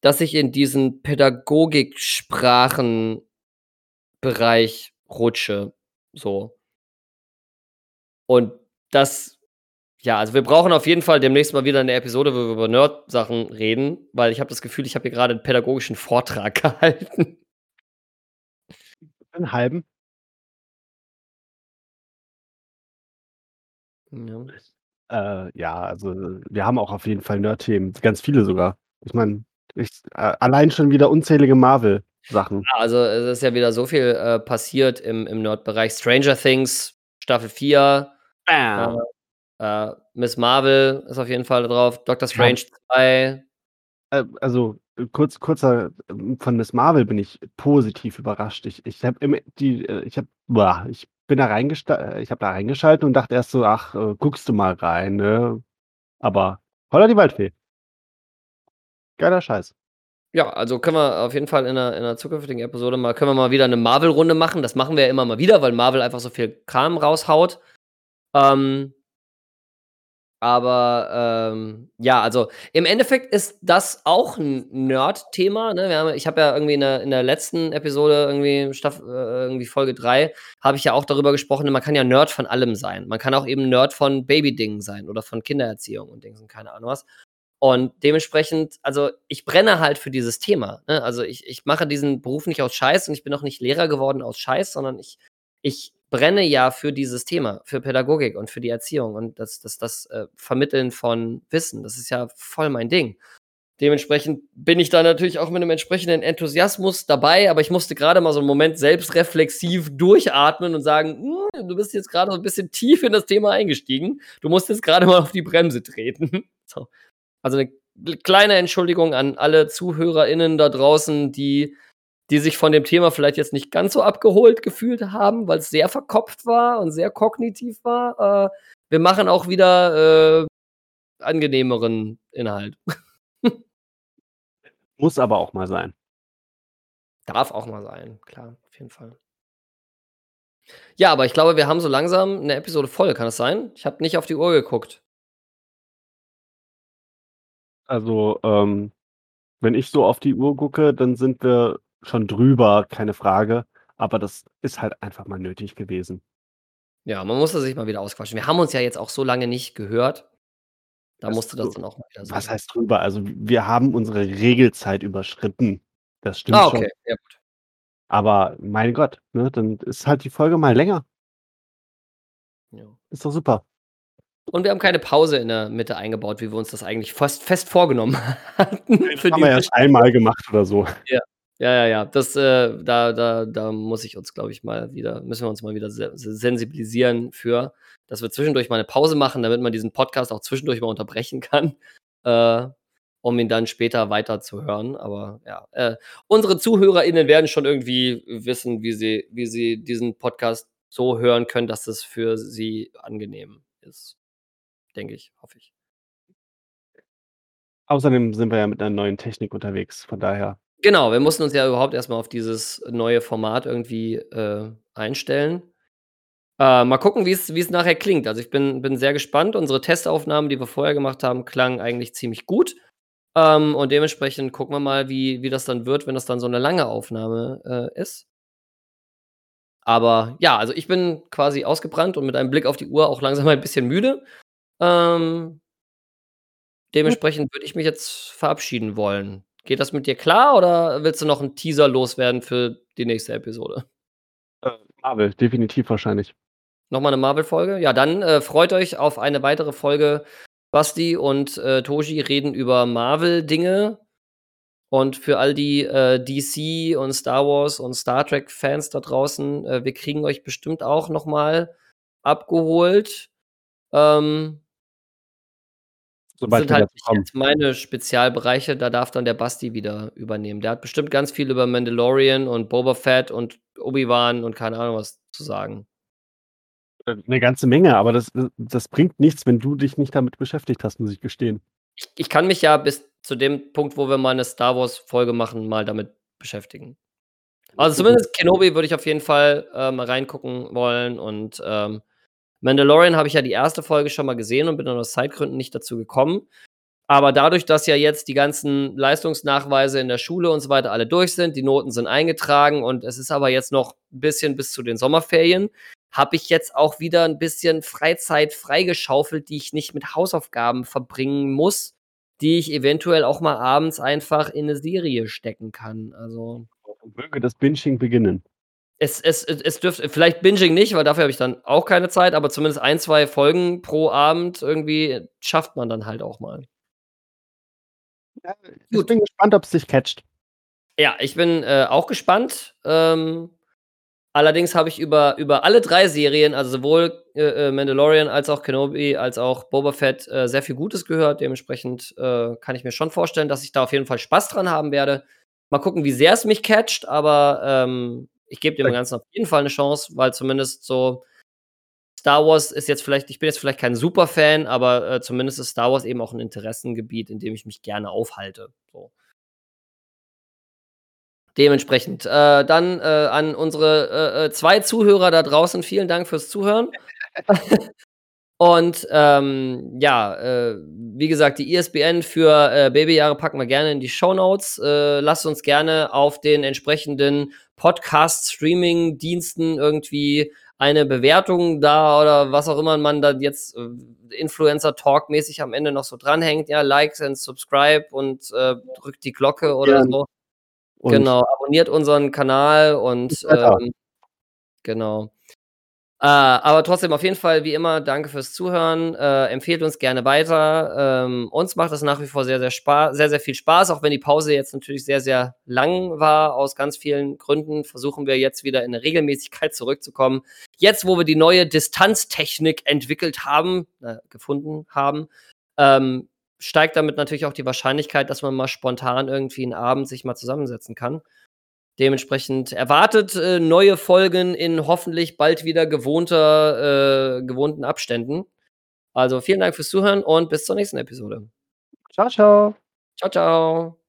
dass ich in diesen Pädagogiksprachenbereich rutsche. So. Und das, ja, also wir brauchen auf jeden Fall demnächst mal wieder eine Episode, wo wir über Nerd-Sachen reden, weil ich habe das Gefühl, ich habe hier gerade einen pädagogischen Vortrag (laughs) gehalten. Einen halben. Ja. Äh, ja, also wir haben auch auf jeden Fall Nerd-Themen, ganz viele sogar. Ich meine, äh, allein schon wieder unzählige Marvel-Sachen. Ja, also es ist ja wieder so viel äh, passiert im, im Nerd-Bereich. Stranger Things, Staffel 4, Bam. äh, Miss Marvel ist auf jeden Fall drauf, Doctor Strange 2. Äh, also äh, kurz, kurzer ähm, von Miss Marvel bin ich positiv überrascht. Ich, ich habe die, äh, ich habe, ich bin da reingeschaltet, ich habe da reingeschaltet und dachte erst so, ach, äh, guckst du mal rein, ne? Aber Holla die Waldfee. Geiler Scheiß. Ja, also können wir auf jeden Fall in einer, in einer zukünftigen Episode mal, können wir mal wieder eine Marvel-Runde machen. Das machen wir ja immer mal wieder, weil Marvel einfach so viel Kram raushaut. Ähm, aber ähm, ja, also im Endeffekt ist das auch ein Nerd-Thema. Ne? ich habe ja irgendwie in der, in der letzten Episode, irgendwie, Staff, äh, irgendwie Folge 3, habe ich ja auch darüber gesprochen, man kann ja Nerd von allem sein. Man kann auch eben Nerd von Baby-Dingen sein oder von Kindererziehung und Dings und keine Ahnung was. Und dementsprechend, also ich brenne halt für dieses Thema. Ne? Also ich, ich mache diesen Beruf nicht aus Scheiß und ich bin auch nicht Lehrer geworden aus Scheiß, sondern ich, ich brenne ja für dieses Thema, für Pädagogik und für die Erziehung und das, das, das äh, Vermitteln von Wissen. Das ist ja voll mein Ding. Dementsprechend bin ich da natürlich auch mit einem entsprechenden Enthusiasmus dabei, aber ich musste gerade mal so einen Moment selbstreflexiv durchatmen und sagen, hm, du bist jetzt gerade so ein bisschen tief in das Thema eingestiegen. Du musst jetzt gerade mal auf die Bremse treten. (laughs) So. Also eine kleine Entschuldigung an alle ZuhörerInnen da draußen, die die sich von dem Thema vielleicht jetzt nicht ganz so abgeholt gefühlt haben, weil es sehr verkopft war und sehr kognitiv war. Äh, wir machen auch wieder äh, angenehmeren Inhalt. (laughs) Muss aber auch mal sein. Darf auch mal sein, klar, auf jeden Fall. Ja, aber ich glaube, wir haben so langsam eine Episode voll, kann es sein? Ich habe nicht auf die Uhr geguckt. Also, ähm, wenn ich so auf die Uhr gucke, dann sind wir schon drüber, keine Frage. Aber das ist halt einfach mal nötig gewesen. Ja, man musste sich mal wieder ausquatschen. Wir haben uns ja jetzt auch so lange nicht gehört. Da Das musste das dann auch mal wieder was sein. heißt drüber? Also, wir haben unsere Regelzeit überschritten. Das stimmt Ah, schon. okay, ja gut. Aber mein Gott, ne, dann ist halt die Folge mal länger. Ja. Ist doch super. Und wir haben keine Pause in der Mitte eingebaut, wie wir uns das eigentlich fast fest vorgenommen (laughs) hatten Das haben wir erst einmal gemacht oder so. Ja. Ja, ja, ja. Das, äh, da, da, da muss ich uns, glaube ich, mal wieder, müssen wir uns mal wieder se sensibilisieren für, dass wir zwischendurch mal eine Pause machen, damit man diesen Podcast auch zwischendurch mal unterbrechen kann, (laughs) äh, um ihn dann später weiterzuhören. Aber ja, äh, unsere ZuhörerInnen werden schon irgendwie wissen, wie sie, wie sie diesen Podcast so hören können, dass es für sie angenehm ist. Denke ich, hoffe ich. Außerdem sind wir ja mit einer neuen Technik unterwegs, von daher. Genau, wir mussten uns ja überhaupt erst mal auf dieses neue Format irgendwie, äh, einstellen. Äh, mal gucken, wie's wie's nachher klingt. Also, ich bin bin sehr gespannt. Unsere Testaufnahmen, die wir vorher gemacht haben, klangen eigentlich ziemlich gut. Ähm, und dementsprechend gucken wir mal, wie wie das dann wird, wenn das dann so 'ne lange Aufnahme, äh, ist. Aber ja, also, ich bin quasi ausgebrannt und mit einem Blick auf die Uhr auch langsam ein bisschen müde. Ähm dementsprechend würde ich mich jetzt verabschieden wollen. Geht das mit dir klar oder willst du noch 'n Teaser loswerden für die nächste Episode? Äh, Marvel, definitiv wahrscheinlich. Noch mal 'ne Marvel-Folge? Ja, dann, äh, freut euch auf eine weitere Folge. Basti und, äh, Toji reden über Marvel-Dinge. Und für all die äh, DC und Star Wars und Star Trek Fans da draußen, äh, wir kriegen euch bestimmt auch noch mal abgeholt. Ähm, Sobald sind wir halt dazu kommen. jetzt meine Spezialbereiche, da darf dann der Basti wieder übernehmen. Der hat bestimmt ganz viel über Mandalorian und Boba Fett und Obi-Wan und keine Ahnung was zu sagen. Äh, 'Ne ganze Menge, aber das äh, das bringt nichts, wenn du dich nicht damit beschäftigt hast, muss ich gestehen. Ich ich kann mich ja bis zu dem Punkt, wo wir mal 'ne Star Wars-Folge machen, mal damit beschäftigen. Also, zumindest Kenobi würde ich auf jeden Fall, äh, mal reingucken wollen und, ähm, Mandalorian habe ich ja die erste Folge schon mal gesehen und bin dann aus Zeitgründen nicht dazu gekommen. Aber dadurch, dass ja jetzt die ganzen Leistungsnachweise in der Schule und so weiter alle durch sind, die Noten sind eingetragen und es ist aber jetzt noch 'n bisschen bis zu den Sommerferien, habe ich jetzt auch wieder 'n bisschen Freizeit freigeschaufelt, die ich nicht mit Hausaufgaben verbringen muss, die ich eventuell auch mal abends einfach in 'ne Serie stecken kann. Also Möge das Binging beginnen. Es es es es dürfte vielleicht Binging nicht, weil dafür habe ich dann auch keine Zeit, aber zumindest 1, 2 Folgen pro Abend irgendwie schafft man dann halt auch mal. Ja, ich Gut. bin gespannt, ob's dich catcht. Ja, ich bin, äh, auch gespannt. Ähm, allerdings habe ich über über alle 3 Serien, also sowohl, äh, äh, Mandalorian als auch Kenobi als auch Boba Fett, äh, sehr viel Gutes gehört. Dementsprechend, äh, kann ich mir schon vorstellen, dass ich da auf jeden Fall Spaß dran haben werde. Mal gucken, wie sehr es mich catcht, aber, ähm, ich gebe dem Ganzen auf jeden Fall 'ne Chance, weil zumindest so Star Wars ist jetzt vielleicht ich bin jetzt vielleicht kein Superfan, aber, äh, zumindest ist Star Wars eben auch 'n Interessengebiet, in dem ich mich gerne aufhalte, so. Dementsprechend, äh, dann, äh, an unsere, äh, äh, 2 Zuhörer da draußen, vielen Dank fürs Zuhören. (laughs) (laughs) Und, ähm, ja, äh, wie gesagt, die ISBN für, äh, Babyjahre packen wir gerne in die Shownotes. Äh, lasst uns gerne auf den entsprechenden Podcast-Streaming-Diensten irgendwie eine Bewertung da oder was auch immer man dann jetzt, äh, Influencer-Talk-mäßig am Ende noch so dranhängt. Ja, likes and subscribe und, äh, drückt die Glocke oder Ja. so. Und Genau, abonniert unseren Kanal und, ähm genau. Äh, aber trotzdem auf jeden Fall wie immer danke fürs Zuhören. Äh, empfehlt uns gerne weiter. Ähm, uns macht das nach wie vor sehr, sehr sehr, sehr viel Spaß, auch wenn die Pause jetzt natürlich sehr, sehr lang war. Aus ganz vielen Gründen versuchen wir jetzt wieder in 'ne Regelmäßigkeit zurückzukommen. Jetzt, wo wir die neue Distanztechnik entwickelt haben äh, gefunden haben, ähm, steigt damit natürlich auch die Wahrscheinlichkeit, dass man mal spontan irgendwie 'n Abend sich mal zusammensetzen kann. Dementsprechend erwartet, äh, neue Folgen in hoffentlich bald wieder gewohnter äh, gewohnten Abständen. Also, vielen Dank fürs Zuhören und bis zur nächsten Episode. Tschau, tschau. Tschau, tschau.